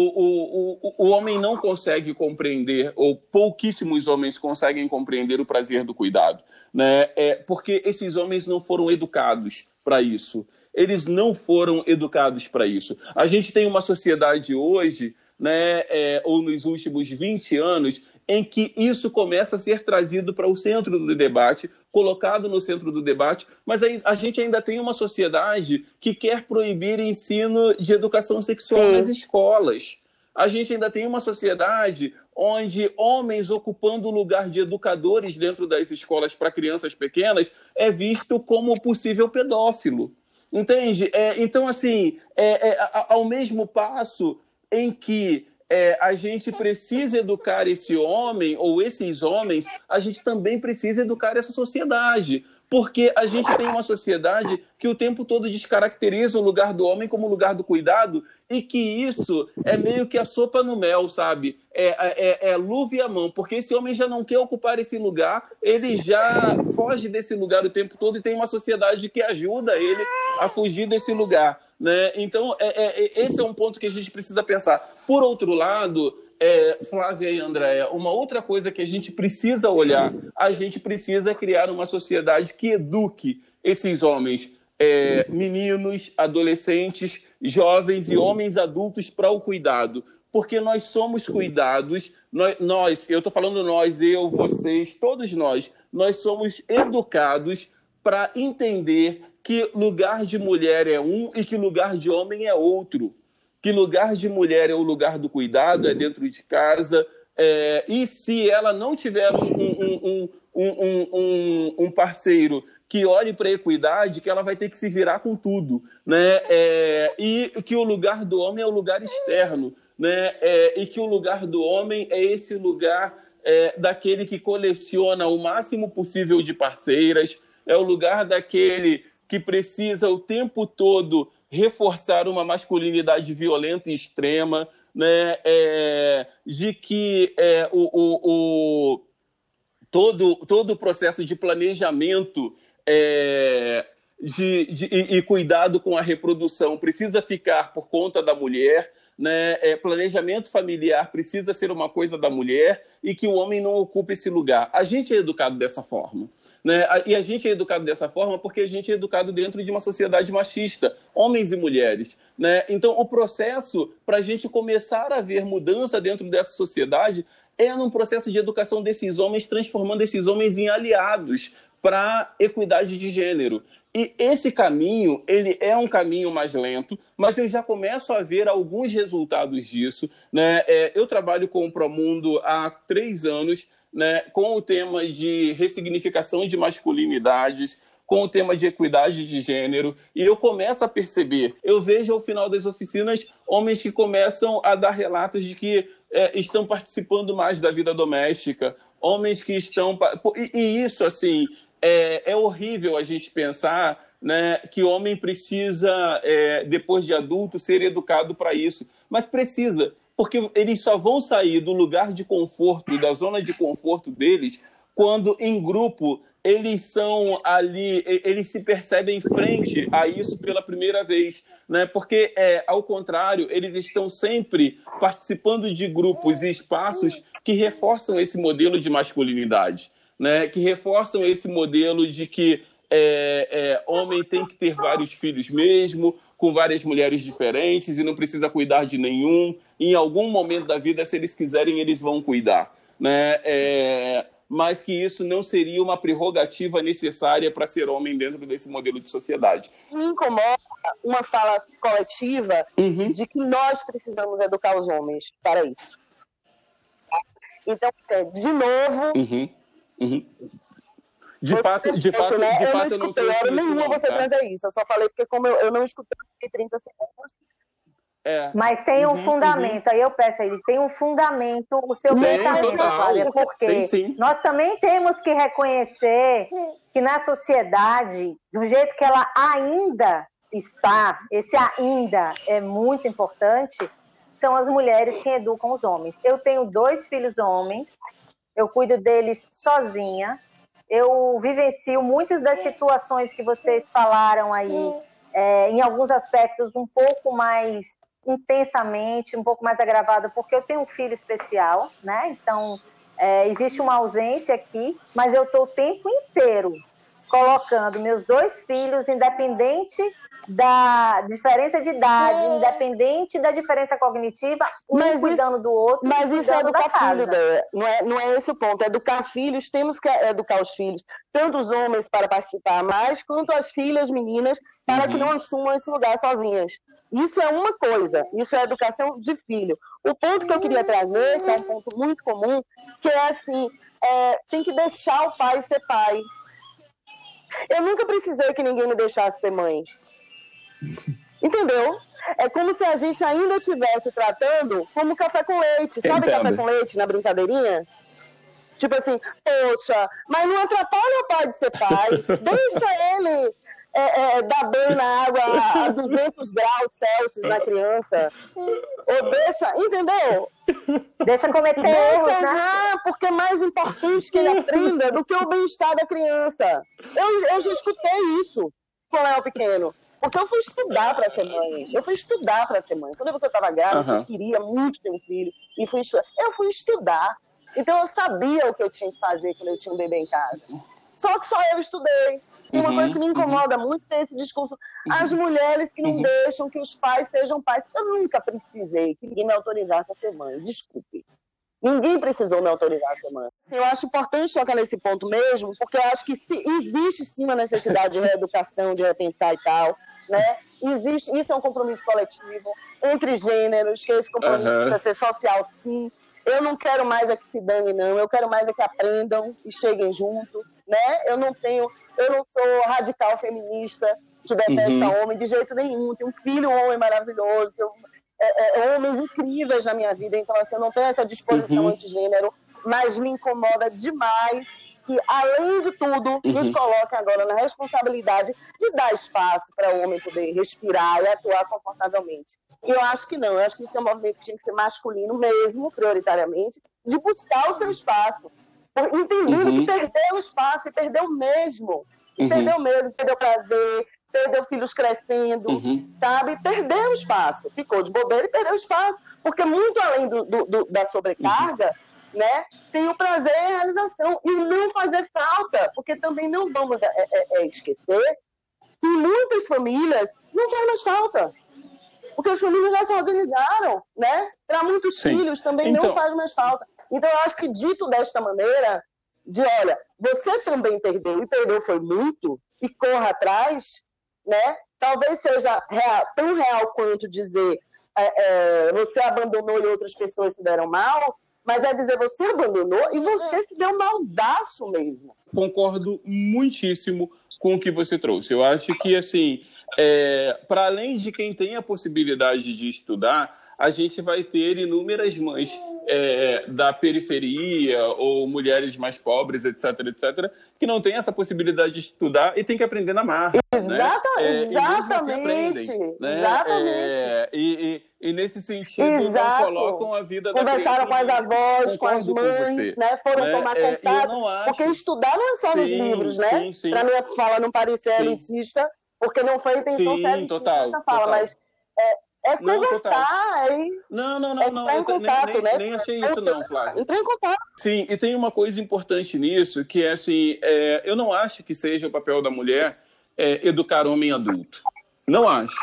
O, o, o, o homem não consegue compreender, ou pouquíssimos homens conseguem compreender o prazer do cuidado, né? é, porque esses homens não foram educados para isso. Eles não foram educados para isso. A gente tem uma sociedade hoje, né, é, ou nos últimos 20 anos, em que isso começa a ser trazido para o centro do debate, colocado no centro do debate, mas a gente ainda tem uma sociedade que quer proibir ensino de educação sexual Sim. nas escolas. A gente ainda tem uma sociedade onde homens ocupando o lugar de educadores dentro das escolas para crianças pequenas é visto como possível pedófilo. Entende? É, então, assim, é, é, ao mesmo passo em que é, a gente precisa educar esse homem ou esses homens, a gente também precisa educar essa sociedade porque a gente tem uma sociedade que o tempo todo descaracteriza o lugar do homem como lugar do cuidado e que isso é meio que a sopa no mel, sabe? É, é, é luva e a mão, porque esse homem já não quer ocupar esse lugar, ele já foge desse lugar o tempo todo e tem uma sociedade que ajuda ele a fugir desse lugar. Né? Então, é, é, é esse é um ponto que a gente precisa pensar. Por outro lado, é, Flávia e Andréia, uma outra coisa que a gente precisa olhar, a gente precisa criar uma sociedade que eduque esses homens, é, meninos, adolescentes, jovens e homens adultos para o cuidado. Porque nós somos cuidados, nós, nós eu estou falando nós, eu, vocês, todos nós, nós somos educados para entender que lugar de mulher é um e que lugar de homem é outro que lugar de mulher é o lugar do cuidado, é dentro de casa. É, e se ela não tiver um, um, um, um parceiro que olhe para a equidade, que ela vai ter que se virar com tudo. Né? É, e que o lugar do homem é o lugar externo. Né? É, e que o lugar do homem é esse lugar é, daquele que coleciona o máximo possível de parceiras, é o lugar daquele que precisa o tempo todo reforçar uma masculinidade violenta e extrema, né? É, de que é, o, o, o, todo, todo o processo de planejamento é, de, de, e, cuidado com a reprodução precisa ficar por conta da mulher. Né, é, planejamento familiar precisa ser uma coisa da mulher e que o homem não ocupe esse lugar. A gente é educado dessa forma. Né? E a gente é educado dessa forma porque a gente é educado dentro de uma sociedade machista, homens e mulheres. Né? Então, o processo para a gente começar a ver mudança dentro dessa sociedade é num processo de educação desses homens, transformando esses homens em aliados para equidade de gênero. E esse caminho, ele é um caminho mais lento, mas eu já começo a ver alguns resultados disso. Né? É, eu trabalho com o Promundo há três anos né, com o tema de ressignificação de masculinidades, com o tema de equidade de gênero, e eu começo a perceber, eu vejo ao final das oficinas homens que começam a dar relatos de que é, estão participando mais da vida doméstica, homens que estão. E, e isso, assim, é, é, horrível a gente pensar né, que homem precisa, é, depois de adulto, ser educado para isso. Mas precisa porque eles só vão sair do lugar de conforto, da zona de conforto deles, quando em grupo eles são ali, eles se percebem frente a isso pela primeira vez, né? Porque é, ao contrário, eles estão sempre participando de grupos e espaços que reforçam esse modelo de masculinidade, né? Que reforçam esse modelo de que é, é, homem tem que ter vários filhos mesmo, com várias mulheres diferentes e não precisa cuidar de nenhum. Em algum momento da vida, se eles quiserem, eles vão cuidar. Né? É, mas que isso não seria uma prerrogativa necessária para ser homem dentro desse modelo de sociedade. Me incomoda uma fala coletiva uhum. de que nós precisamos educar os homens para isso. Então, é, de novo, uhum. Uhum. De você fato, de fato, né? de eu fato, não escutei eu não hora nenhuma não, você tá? trazer isso. Eu só falei porque como eu, eu não escutei 30 segundos, é. Mas tem um uhum, fundamento, uhum. aí eu peço aí, tem um fundamento, o seu tem, pensamento, Flávia, porque nós também temos que reconhecer que na sociedade, do jeito que ela ainda está, esse ainda é muito importante, são as mulheres que educam os homens. Eu tenho dois filhos homens, eu cuido deles sozinha, eu vivencio muitas das situações que vocês falaram aí, é, em alguns aspectos um pouco mais intensamente, um pouco mais agravado, porque eu tenho um filho especial, né? Então, é, existe uma ausência aqui, mas eu estou o tempo inteiro colocando meus dois filhos, independente da diferença de idade, é. independente da diferença cognitiva, um mas cuidando isso, do outro. Mas isso é educar filho, não é, não é esse o ponto. É educar filhos, temos que educar os filhos, tanto os homens para participar mais, quanto as filhas, meninas, para uhum. que não assumam esse lugar sozinhas. Isso é uma coisa, isso é educação de filho. O ponto que eu queria trazer, que é um ponto muito comum, que é assim, é, tem que deixar o pai ser pai. Eu nunca precisei que ninguém me deixasse ser mãe. Entendeu? É como se a gente ainda estivesse tratando como café com leite. Sabe Entendo. café com leite na brincadeirinha? Tipo assim, poxa, mas não atrapalha o pai de ser pai. Deixa ele é, é, dar banho na água a 200 graus Celsius na criança. Ou deixa, entendeu? Deixa cometer Deixa erros, né? porque é mais importante que ele aprenda do que o bem-estar da criança. Eu, eu já escutei isso com o Léo pequeno. Porque eu fui estudar para ser mãe. Eu fui estudar para ser mãe. Quando eu estava grávida, uhum. eu queria muito ter um filho. E fui estudar. Eu fui estudar. Então eu sabia o que eu tinha que fazer quando eu tinha um bebê em casa. Só que só eu estudei. E uma uhum, coisa que me uhum. incomoda uhum. muito é esse discurso. As mulheres que não uhum. deixam que os pais sejam pais. Eu nunca precisei que ninguém me autorizasse a ser mãe. Desculpe. Ninguém precisou me autorizar a ser mãe. Eu acho importante tocar nesse ponto mesmo, porque eu acho que se, existe sim uma necessidade de reeducação, de repensar e tal, né? Existe, isso é um compromisso coletivo entre gêneros, que esse compromisso uhum. precisa ser social, sim. Eu não quero mais é que se dane, não. Eu quero mais é que aprendam e cheguem junto, né? Eu não tenho, eu não sou radical feminista que detesta uhum. homem de jeito nenhum. Tenho um filho um homem maravilhoso, tenho, é, é, homens incríveis na minha vida, então assim, eu não tenho essa disposição uhum. antigênero, mas me incomoda demais que, além de tudo, uhum. nos coloquem agora na responsabilidade de dar espaço para o homem poder respirar e atuar confortavelmente. E eu acho que não, eu acho que isso é um movimento que tinha que ser masculino mesmo, prioritariamente, de buscar o seu espaço, entendendo uhum. que perdeu o espaço e perdeu mesmo. E uhum. Perdeu mesmo, perdeu prazer, perdeu filhos crescendo, uhum. sabe? Perdeu espaço, ficou de bobeira e perdeu espaço, porque muito além do, do, do da sobrecarga, uhum. né, tem o prazer e a realização, e não fazer falta, porque também não vamos é, é, é esquecer que muitas famílias não faz mais falta, porque as famílias já se organizaram, né? Para muitos Sim. filhos também então... não faz mais falta. Então, eu acho que dito desta maneira, de olha, você também perdeu, e perdeu foi muito, e corra atrás, né? Talvez seja real, tão real quanto dizer é, é, você abandonou e outras pessoas se deram mal, mas é dizer você abandonou e você se deu malzaço mesmo. Concordo muitíssimo com o que você trouxe. Eu acho que, assim, é, para além de quem tem a possibilidade de estudar, a gente vai ter inúmeras mães é, da periferia ou mulheres mais pobres, etc, etc, que não têm essa possibilidade de estudar e tem que aprender na marra. Exata, né? é, exatamente. E aprendem, né? Exatamente. É, e, e, e, nesse sentido Exato. não colocam a vida da Conversaram com as avós, com as mães, com né? foram né? tomar é, contato. Acho... Porque estudar não é só sim, nos livros, né? Para minha fala não parecer sim. elitista, porque não foi a intenção sim, ser elitista total, fala, total. mas é, é conversar, é Não, não, não, é não. em contato, nem, né? nem achei isso, não, Flávio. Entrar em contato. Sim, e tem uma coisa importante nisso, que é assim, é, eu não acho que seja o papel da mulher é, educar homem adulto. Não acho.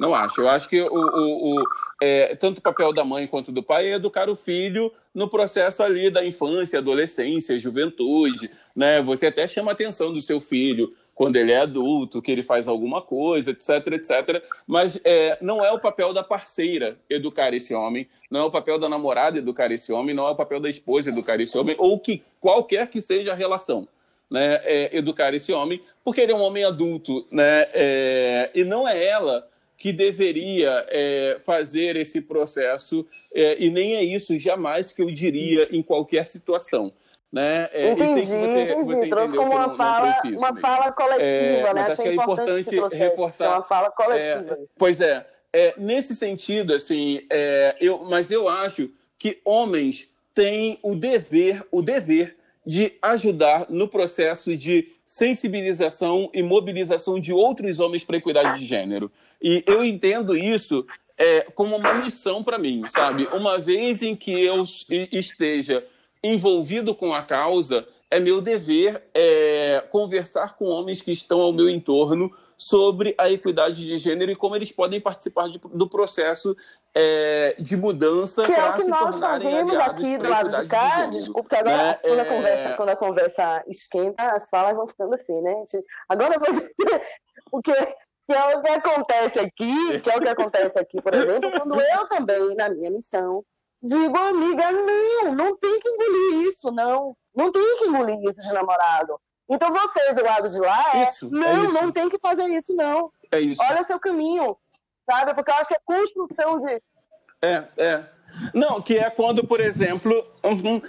Não acho. Eu acho que o, o, o é, tanto o papel da mãe quanto do pai é educar o filho no processo ali da infância, adolescência, juventude, né? Você até chama a atenção do seu filho quando ele é adulto, que ele faz alguma coisa, etc, etc. Mas é, não é o papel da parceira educar esse homem, não é o papel da namorada educar esse homem, não é o papel da esposa educar esse homem, ou que qualquer que seja a relação. né, é, educar esse homem, porque ele é um homem adulto, né, é, e não é ela que deveria é, fazer esse processo, é, e nem é isso jamais que eu diria em qualquer situação. Né? É, entendi, você, entendi. Você Trouxe como uma, fala, uma fala coletiva, é, né? Acho que é importante, importante reforçar. É uma fala coletiva. É, pois é, é, nesse sentido, assim, é, eu, mas eu acho que homens têm o dever, o dever de ajudar no processo de sensibilização e mobilização de outros homens para a equidade de gênero. E eu entendo isso é, como uma missão para mim, sabe? Uma vez em que eu esteja envolvido com a causa, é meu dever é, conversar com homens que estão ao meu entorno sobre a equidade de gênero e como eles podem participar de, do processo é, de mudança que é o que nós ouvimos aqui do lado de cá, de desculpa, que agora né? quando, a é. conversa, quando a conversa esquenta, as falas vão ficando assim, né? Agora eu vou porque que é o que acontece aqui, que é o que acontece aqui, por exemplo, quando eu também, na minha missão, digo, amiga, não, não tem que engolir isso, não. Não tem que engolir isso de namorado. Então vocês do lado de lá, é, isso, não, é não tem que fazer isso, não. É isso. Olha seu caminho, sabe? Porque eu acho que é construção de. É, é. Não, que é quando, por exemplo,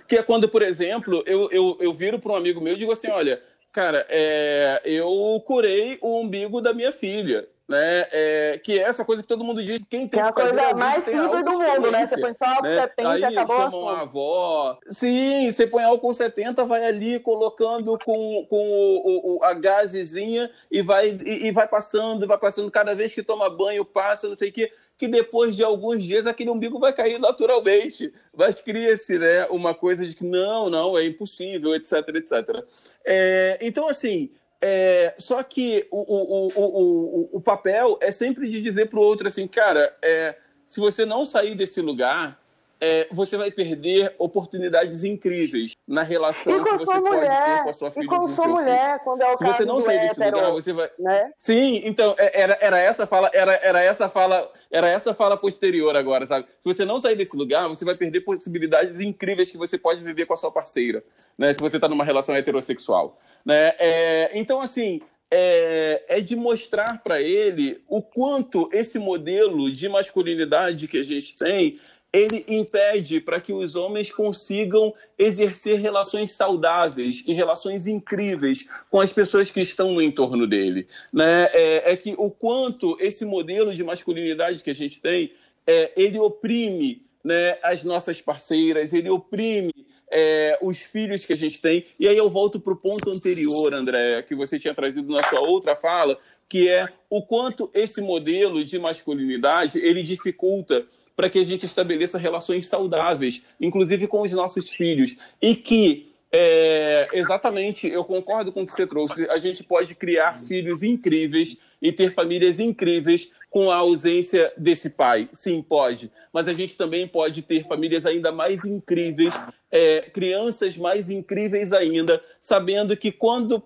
que é quando, por exemplo, eu, eu, eu viro para um amigo meu e digo assim: olha, cara, é, eu curei o umbigo da minha filha né? É, que é essa coisa que todo mundo diz quem tem que, é a coisa mais simples do mundo, né? Você põe só álcool né? 70 Aí acabou. chamam a avó. Sim, você põe álcool 70, vai ali colocando com, com o, o, a gazezinha e vai, e, e vai passando, vai passando. Cada vez que toma banho, passa, não sei o quê que depois de alguns dias aquele umbigo vai cair naturalmente. Mas cria-se né, uma coisa de que não, não, é impossível, etc, etc. É, então, assim, é, só que o, o, o, o, papel é sempre de dizer para o outro assim, cara, é, se você não sair desse lugar, é, você vai perder oportunidades incríveis na relação que você pode ter com a sua filha. E com sua mulher, filho. quando é o Se caso você não sair desse hétero, lugar, você vai. Né? Sim, então é, era, era essa fala, era, era essa fala, era essa fala posterior agora, sabe? Se você não sair desse lugar, você vai perder possibilidades incríveis que você pode viver com a sua parceira, né? Se você está numa relação heterossexual, né? É, então assim. É, é, de mostrar para ele o quanto esse modelo de masculinidade que a gente tem ele impede para que os homens consigam exercer relações saudáveis e relações incríveis com as pessoas que estão no entorno dele. Né? É, é que o quanto esse modelo de masculinidade que a gente tem, é, ele oprime né, as nossas parceiras, ele oprime é, os filhos que a gente tem. E aí eu volto para o ponto anterior, André, que você tinha trazido na sua outra fala, que é o quanto esse modelo de masculinidade ele dificulta para que a gente estabeleça relações saudáveis, inclusive com os nossos filhos, e que é, exatamente, eu concordo com o que você trouxe. A gente pode criar filhos incríveis e ter famílias incríveis com a ausência desse pai. Sim, pode. Mas a gente também pode ter famílias ainda mais incríveis, é, crianças mais incríveis ainda, sabendo que quando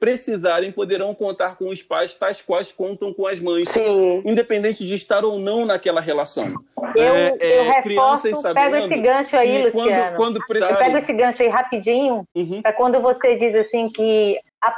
precisarem poderão contar com os pais, tais quais contam com as mães, Sim. independente de estar ou não naquela relação. Eu, é, eu é, reforço, pego esse gancho aí, Luciano. Quando, quando eu pego esse gancho aí rapidinho, uhum. para quando você diz assim que a,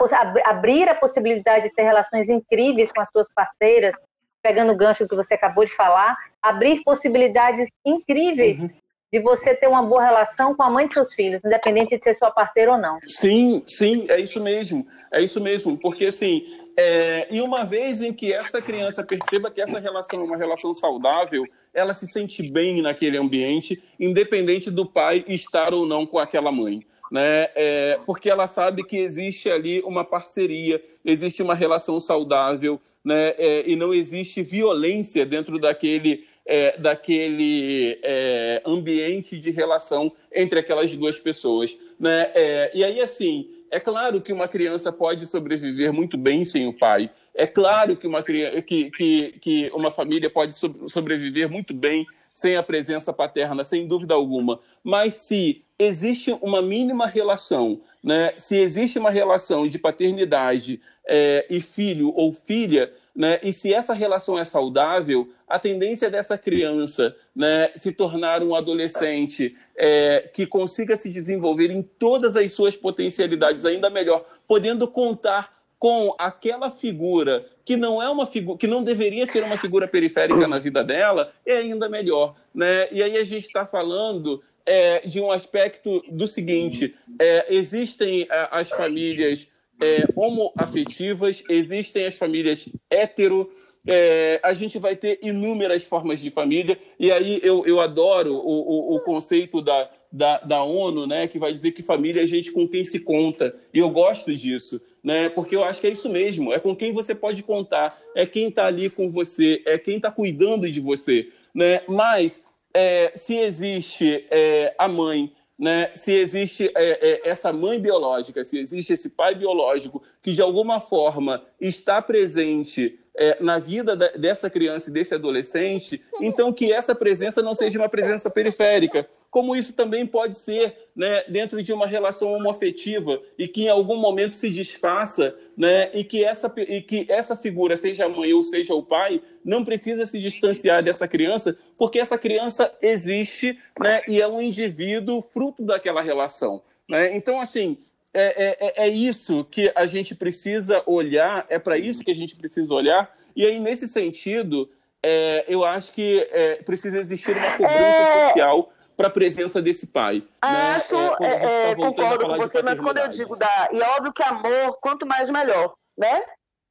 abrir a possibilidade de ter relações incríveis com as suas parceiras, pegando o gancho que você acabou de falar, abrir possibilidades incríveis uhum. de você ter uma boa relação com a mãe de seus filhos, independente de ser sua parceira ou não. Sim, sim, é isso mesmo, é isso mesmo, porque assim, é, e uma vez em que essa criança perceba que essa relação é uma relação saudável, ela se sente bem naquele ambiente, independente do pai estar ou não com aquela mãe. Né? É, porque ela sabe que existe ali uma parceria, existe uma relação saudável, né? É, e não existe violência dentro daquele, é, daquele é, ambiente de relação entre aquelas duas pessoas. Né? É, e aí, assim, é claro que uma criança pode sobreviver muito bem sem o pai. É claro que uma, que, que, que uma família pode sobreviver muito bem sem a presença paterna, sem dúvida alguma. Mas se existe uma mínima relação, né? se existe uma relação de paternidade é, e filho ou filha, né? e se essa relação é saudável, a tendência dessa criança né, se tornar um adolescente é, que consiga se desenvolver em todas as suas potencialidades ainda melhor, podendo contar com aquela figura que não é uma figura que não deveria ser uma figura periférica na vida dela, é ainda melhor, né? E aí a gente está falando é, de um aspecto do seguinte: é, existem é, as famílias é, homoafetivas, existem as famílias hetero. É, a gente vai ter inúmeras formas de família, e aí eu, eu adoro o, o, o conceito da, da, da ONU, né, que vai dizer que família é gente com quem se conta, e eu gosto disso né? Porque eu acho que é isso mesmo, é com quem você pode contar, é quem está ali com você, é quem está cuidando de você, né? Mas é, se existe é, a mãe, né? Se existe é, é essa mãe biológica, se existe esse pai biológico que de alguma forma está presente é, na vida da, dessa criança e desse adolescente, então que essa presença não seja uma presença periférica, como isso também pode ser né, dentro de uma relação homoafetiva e que em algum momento se desfaça, né, e, que essa, e que essa figura, seja a mãe ou seja o pai, não precisa se distanciar dessa criança, porque essa criança existe né, e é um indivíduo fruto daquela relação. Né? Então, assim, é, é, é isso que a gente precisa olhar, é para isso que a gente precisa olhar, e aí, nesse sentido, é, eu acho que é, precisa existir uma cobrança é. social para a presença desse pai. Né? Acho, né? tá concordo com você, mas quando eu digo da. E é óbvio que amor, quanto mais melhor, né?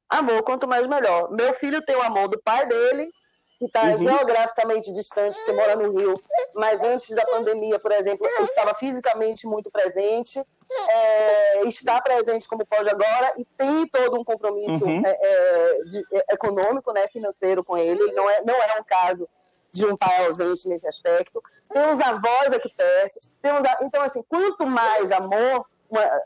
Amor, quanto mais melhor. Meu filho tem o amor do pai dele, que está uhum. geograficamente distante, porque mora no Rio, mas antes da pandemia, por exemplo, ele estava fisicamente muito presente, é, está presente como pode agora e tem todo um compromisso uhum. é, é de, é, econômico, né, financeiro com ele. Não é, não é um caso de um pai ausente nesse aspecto. Tem os avós aqui perto. Temos a... Então, assim, quanto mais amor,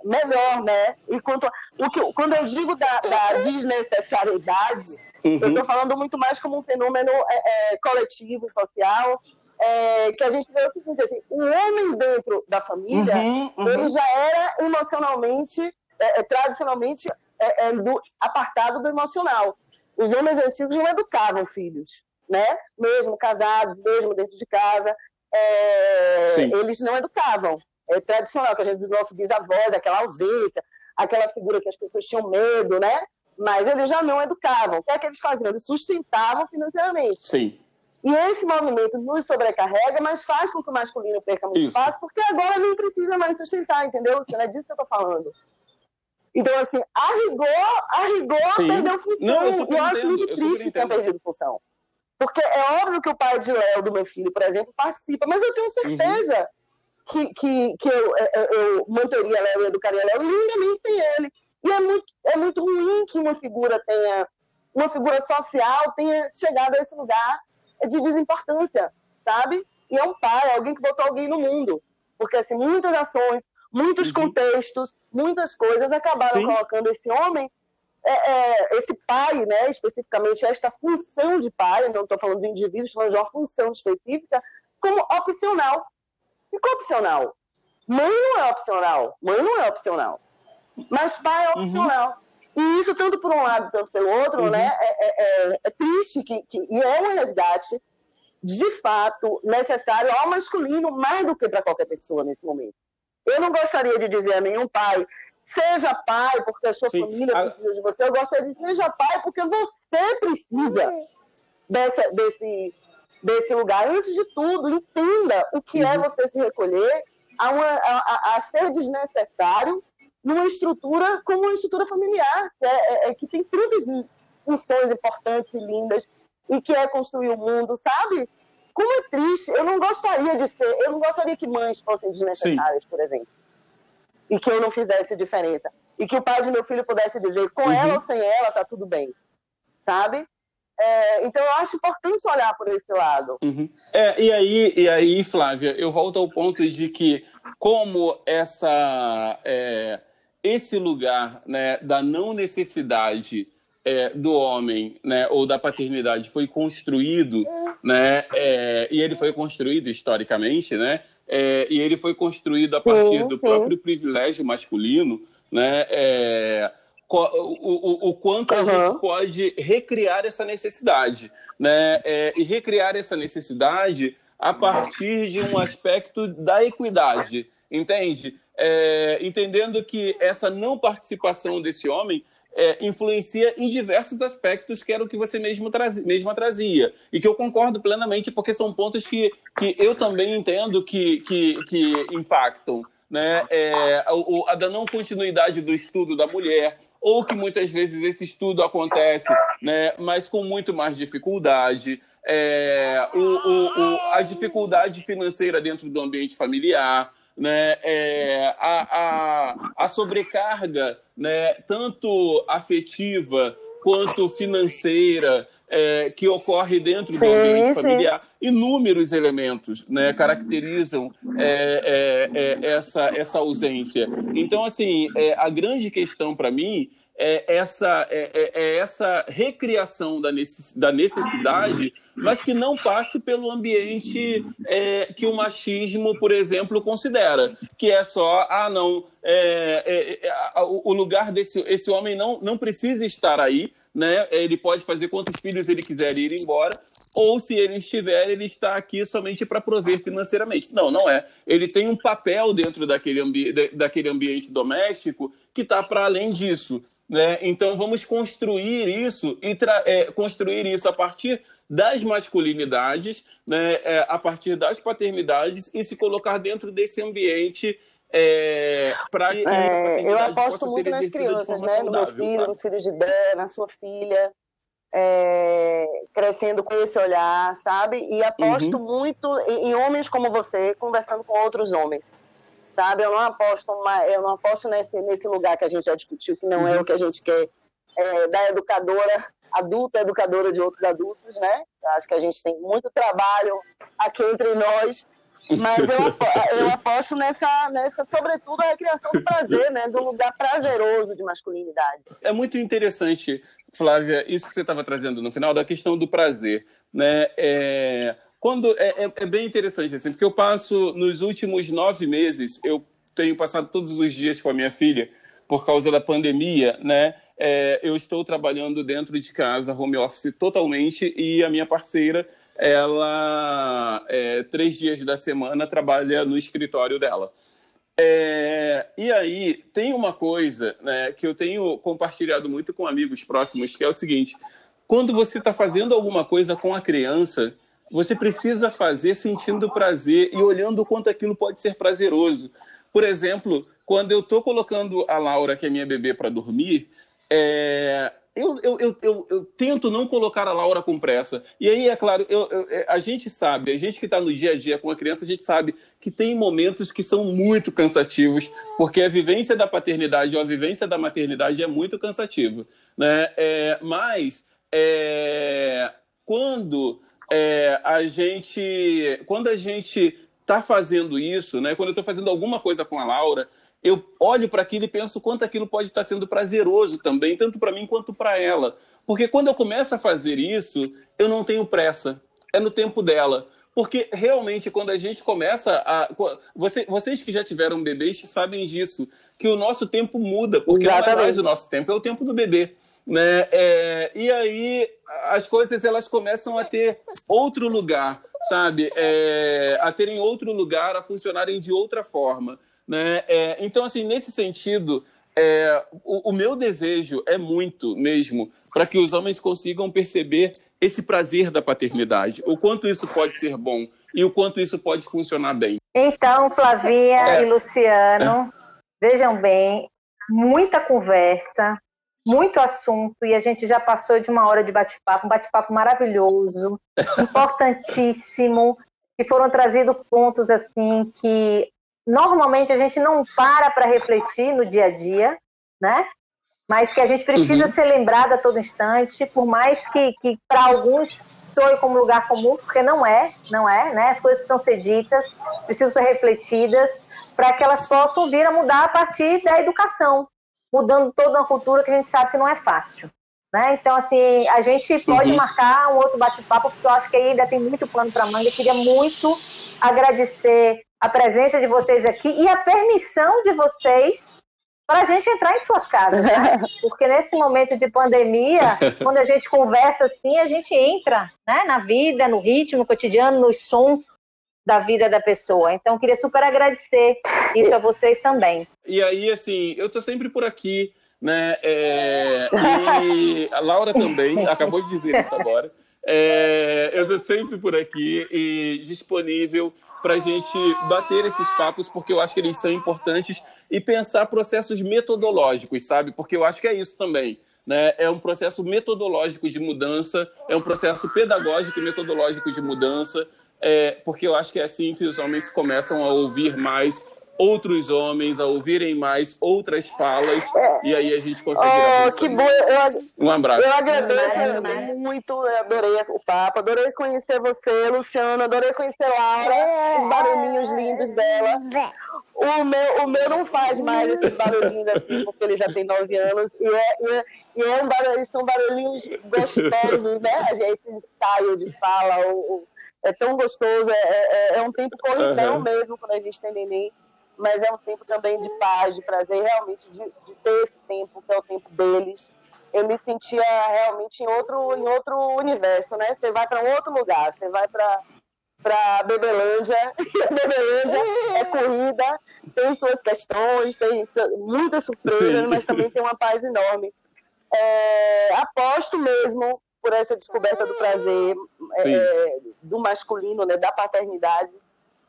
melhor, né? E quanto, o que, quando eu digo da, da desnecessariedade, Uhum. Eu estou falando muito mais como um fenômeno é, é, coletivo, social, é, que a gente vê o seguinte, assim, o homem dentro da família, uhum, uhum. ele já era emocionalmente, é, é, tradicionalmente, é, do, apartado do emocional. Os homens antigos não educavam filhos, né? Mesmo casados, mesmo dentro de casa, eles não educavam. É tradicional, que a gente diz nosso bisavós, aquela ausência, aquela figura que as pessoas tinham medo, né? mas eles já não educavam. O que é que eles faziam? Eles sustentavam financeiramente. Sim. E esse movimento nos sobrecarrega, mas faz com que o masculino perca muito Isso. espaço, porque agora não precisa mais sustentar, entendeu? Não é disso que eu estou falando. Então, assim, a rigor, a rigor Sim. perdeu função. Não, eu e eu acho muito triste que tenha perdido função. Porque é óbvio que o pai de Léo, do meu filho, por exemplo, participa, mas eu tenho certeza uhum. que, que, que eu, eu, eu manteria Léo e educaria Léo lindamente sem ele. E é muito, é muito ruim que uma figura tenha, uma figura social tenha chegado a esse lugar de desimportância, sabe? E é um pai, alguém que botou alguém no mundo. Porque, assim, muitas ações, muitos uhum. contextos, muitas coisas acabaram Sim. colocando esse homem, é, é, esse pai, né, especificamente esta função de pai, não estou falando do indivíduo, estou falando de uma função específica, como opcional. E que opcional? Mãe não é opcional. Mãe não é opcional. Mas pai é uhum. opcional. Uhum. E isso, tanto por um lado, tanto pelo outro, uhum. né, é, é, é, é triste que, que, e é um resgate, de fato, necessário ao masculino, mais do que para qualquer pessoa nesse momento. Eu não gostaria de dizer a nenhum pai, seja pai porque a sua Sim. família precisa de você. Eu gostaria de dizer, seja pai porque você precisa dessa, desse, desse lugar. Antes de tudo, entenda o que é uhum. é você se recolher a, uma, a, a, a ser desnecessário numa estrutura como uma estrutura familiar, que, é, é, é, que tem tantas funções importantes e lindas, e que é construir o mundo, sabe? Como é triste. Eu não gostaria de ser, eu não gostaria que mães fossem desnecessárias, Sim. por exemplo. E que eu não fizesse diferença. E que o pai de meu filho pudesse dizer, com uhum. ela ou sem ela, tá tudo bem. Sabe? É, então eu acho importante olhar por esse lado. Uhum. É, e, aí, e aí, Flávia, eu volto ao ponto de que, como essa. É esse lugar né, da não necessidade é, do homem né, ou da paternidade foi construído né? É, e ele foi construído historicamente, né? É, e ele foi construído a partir sim, do sim. próprio privilégio masculino, né? É, o, o, o, quanto uhum. a gente pode recriar essa necessidade, né? É, e recriar essa necessidade a partir de um aspecto da equidade, entende? É, entendendo que essa não participação desse homem é, influencia em diversos aspectos, que era o que você mesmo traz, mesma trazia. E que eu concordo plenamente, porque são pontos que, que eu também entendo que, que, que impactam. Né? É, a, a da não continuidade do estudo da mulher, ou que muitas vezes esse estudo acontece, né, mas com muito mais dificuldade. É, o, o, o, a dificuldade financeira dentro do ambiente familiar, né, é, a, a, a sobrecarga né, tanto afetiva quanto financeira é, que ocorre dentro sim, do ambiente sim. familiar. Inúmeros elementos né, caracterizam é, é, é, essa, essa ausência. Então, assim, é, a grande questão para mim é essa, é, é, é essa recriação da necessidade, mas que não passe pelo ambiente é, que o machismo, por exemplo, considera, que é só, ah, não, é, é o lugar desse esse homem não, não precisa estar aí, né? Ele pode fazer quantos filhos ele quiser e ir embora, ou se ele estiver, ele está aqui somente para prover financeiramente. Não, não é. Ele tem um papel dentro daquele, ambi daquele ambiente doméstico que está para além disso. Né? Então vamos construir isso e é, construir isso a partir das masculinidades, né? É, a partir das paternidades e se colocar dentro desse ambiente é, para é, eu aposto muito nas crianças, né? No meu filho, sabe? nos filhos de Dé, na sua filha, é, crescendo com esse olhar, sabe? E aposto uhum. muito em, em homens como você, conversando com outros homens sabe? Eu não aposto, uma, eu não aposto nesse, nesse lugar que a gente já discutiu, que não uhum. é o que a gente quer é, da educadora, adulta educadora de outros adultos, né? Eu acho que a gente tem muito trabalho aqui entre nós, mas eu, eu aposto nessa, nessa, sobretudo, a criação do prazer, né? Do lugar prazeroso de masculinidade. É muito interessante, Flávia, isso que você estava trazendo no final, da questão do prazer, né? É quando é, é, é, bem interessante, assim, porque eu passo nos últimos nove meses, eu tenho passado todos os dias com a minha filha por causa da pandemia, né? É, eu estou trabalhando dentro de casa, home office totalmente, e a minha parceira, ela, é, três dias da semana, trabalha no escritório dela. É, e aí, tem uma coisa né, que eu tenho compartilhado muito com amigos próximos, que é o seguinte: quando você está fazendo alguma coisa com a criança, você precisa fazer sentindo prazer e olhando o quanto aquilo pode ser prazeroso. Por exemplo, quando eu estou colocando a Laura, que é minha bebê, para dormir, é, eu, eu, eu, eu, tento não colocar a Laura com pressa. E aí, é claro, é, a gente sabe, a gente que está no dia a dia com a criança, a gente sabe que tem momentos que são muito cansativos, porque a vivência da paternidade ou a vivência da maternidade é muito cansativa. Né? É, mas é, quando é, a gente, quando a gente está fazendo isso, né, quando eu estou fazendo alguma coisa com a Laura, eu olho para aquilo e penso quanto aquilo pode estar tá sendo prazeroso também, tanto para mim quanto para ela. Porque quando eu começo a fazer isso, eu não tenho pressa, é no tempo dela. Porque realmente, quando a gente começa a. Você, vocês que já tiveram bebês sabem disso, que o nosso tempo muda, porque Exatamente. não é mais o nosso tempo, é o tempo do bebê. Né? É, e aí as coisas elas começam a ter outro lugar, sabe? É, a terem outro lugar, a funcionarem de outra forma. Né? É, então, assim, nesse sentido, é, o, o, meu desejo é muito mesmo para que os homens consigam perceber esse prazer da paternidade, o quanto isso pode ser bom e o quanto isso pode funcionar bem. Então, Flavinha é. e Luciano, vejam bem, muita conversa, muito assunto e a gente já passou de uma hora de bate-papo, um bate-papo maravilhoso, importantíssimo, e foram trazidos pontos assim que normalmente a gente não para para refletir no dia a dia, né? Mas que a gente precisa uhum. ser lembrado a todo instante, por mais que, que para alguns soe como lugar comum, porque não é, não é, né? As coisas precisam ser ditas, precisam ser refletidas, para que elas possam vir a mudar a partir da educação, mudando toda uma cultura que a gente sabe que não é fácil. Né? Então, assim, a gente pode uhum. marcar um outro bate-papo, porque eu acho que ainda tem muito plano para manga. Eu queria muito agradecer a presença de vocês aqui e a permissão de vocês para a gente entrar em suas casas, né? Porque nesse momento de pandemia, quando a gente conversa assim, a gente entra né, na vida, no ritmo cotidiano, nos sons da vida da pessoa. Então, queria super agradecer isso a vocês também. E aí, assim, eu tô sempre por aqui né? É, e a Laura também acabou de dizer isso agora. É, eu estou sempre por aqui e disponível para a gente bater esses papos, porque eu acho que eles são importantes e pensar processos metodológicos, sabe? Porque eu acho que é isso também. Né? É um processo metodológico de mudança, é um processo pedagógico e metodológico de mudança, é, porque eu acho que é assim que os homens começam a ouvir mais outros homens a ouvirem mais outras falas e aí a gente conseguirá. Oh, que bom! Eu, um abraço. Eu agradeço é, muito, eu adorei o papo, adorei conhecer você, Luciano, adorei conhecer Laura, os barulhinhos lindos dela. O meu, o meu não faz mais esses barulhinhos assim, porque ele já tem nove anos, e, é, e, é, e é um barulho, são barulhinhos gostosos, né? Esse ensaio de fala, o, o, é tão gostoso, é, é, é um tempo corridão uhum. mesmo quando a gente tem neném mas é um tempo também de paz, de prazer, realmente de, de ter esse tempo, que é o tempo deles. Eu me sentia realmente em outro, em outro universo, né? Você vai para um outro lugar, você vai para para Bebelândia, Bebelândia é corrida, tem suas questões, tem muitas surpresas, Sim. mas também tem uma paz enorme. É, aposto mesmo por essa descoberta do prazer é, do masculino, né, da paternidade,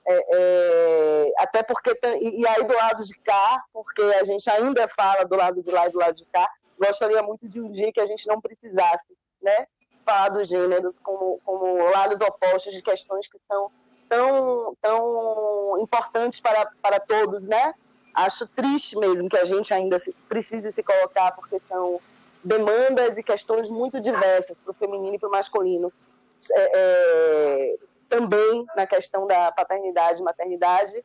é, é, até porque, e, e aí do lado de cá, porque a gente ainda fala do lado de lá e do lado de cá, gostaria muito de um dia que a gente não precisasse, né, falar dos gêneros como, como lados opostos de questões que são tão, tão importantes para, para todos, né? Acho triste mesmo que a gente ainda se, precise se colocar, porque são demandas e questões muito diversas para o feminino e para o masculino. É, é, também na questão da paternidade e maternidade.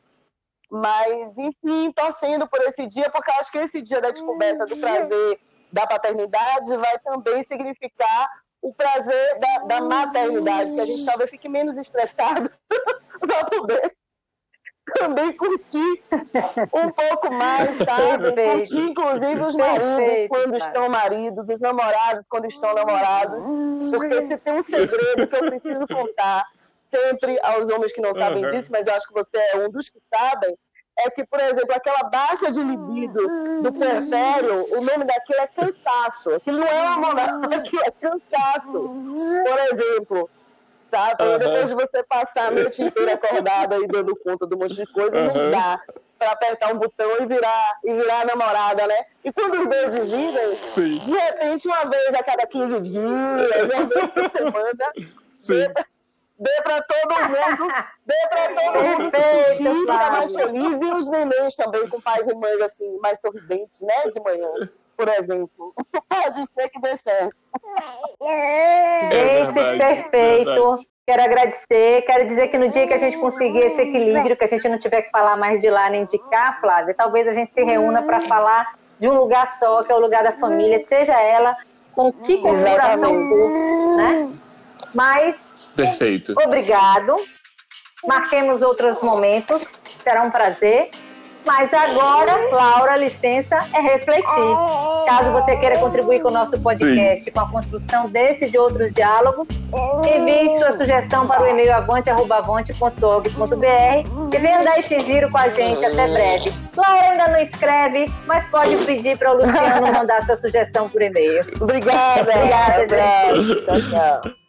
Mas, enfim, torcendo por esse dia, porque eu acho que esse dia da descoberta do prazer da paternidade vai também significar o prazer da, da maternidade, que a gente talvez fique menos estressado para poder também curtir um pouco mais, sabe? Perfeito. Curtir, inclusive, os maridos Perfeito, quando cara. estão maridos, os namorados quando estão namorados. Porque se tem um segredo que eu preciso contar sempre aos homens que não sabem uhum. disso, mas eu acho que você é um dos que sabem, é que, por exemplo, aquela baixa de libido do puerpério, o nome daquilo é cansaço. Aquilo não é amor, aquilo é cansaço. Por exemplo, sabe? Uhum. Depois de você passar a noite inteira acordada e dando conta de um monte de coisa, uhum. não dá para apertar um botão e virar, e virar namorada, né? E quando os dois dividem, Sim. de repente, uma vez a cada 15 dias, uma vez por semana, Sim dê para todo mundo, dê para todo mundo se curtir, ficar mais feliz. E os nenéns também com pais e mães assim, mais sorridentes, né, de manhã, por exemplo. Pode ser que dê certo. Gente, é perfeito. Quero agradecer, quero dizer que no dia que a gente conseguir esse equilíbrio, que a gente não tiver que falar mais de lá nem de cá, Flávia, talvez a gente se reúna para falar de um lugar só, que é o lugar da família, seja ela com que configuração for, né? Mas Perfeito. Obrigado. Marquemos outros momentos. Será um prazer. Mas agora, Laura, licença, é refletir. Caso você queira contribuir com o nosso podcast, Sim. com a construção desse e de outros diálogos, envie sua sugestão para o e-mail avante.org.br e venha dar esse giro com a gente. Até breve. Laura ainda não escreve, mas pode pedir para o Luciano mandar sua sugestão por e-mail. Obrigada. Obrigada, gente. Tchau, tchau.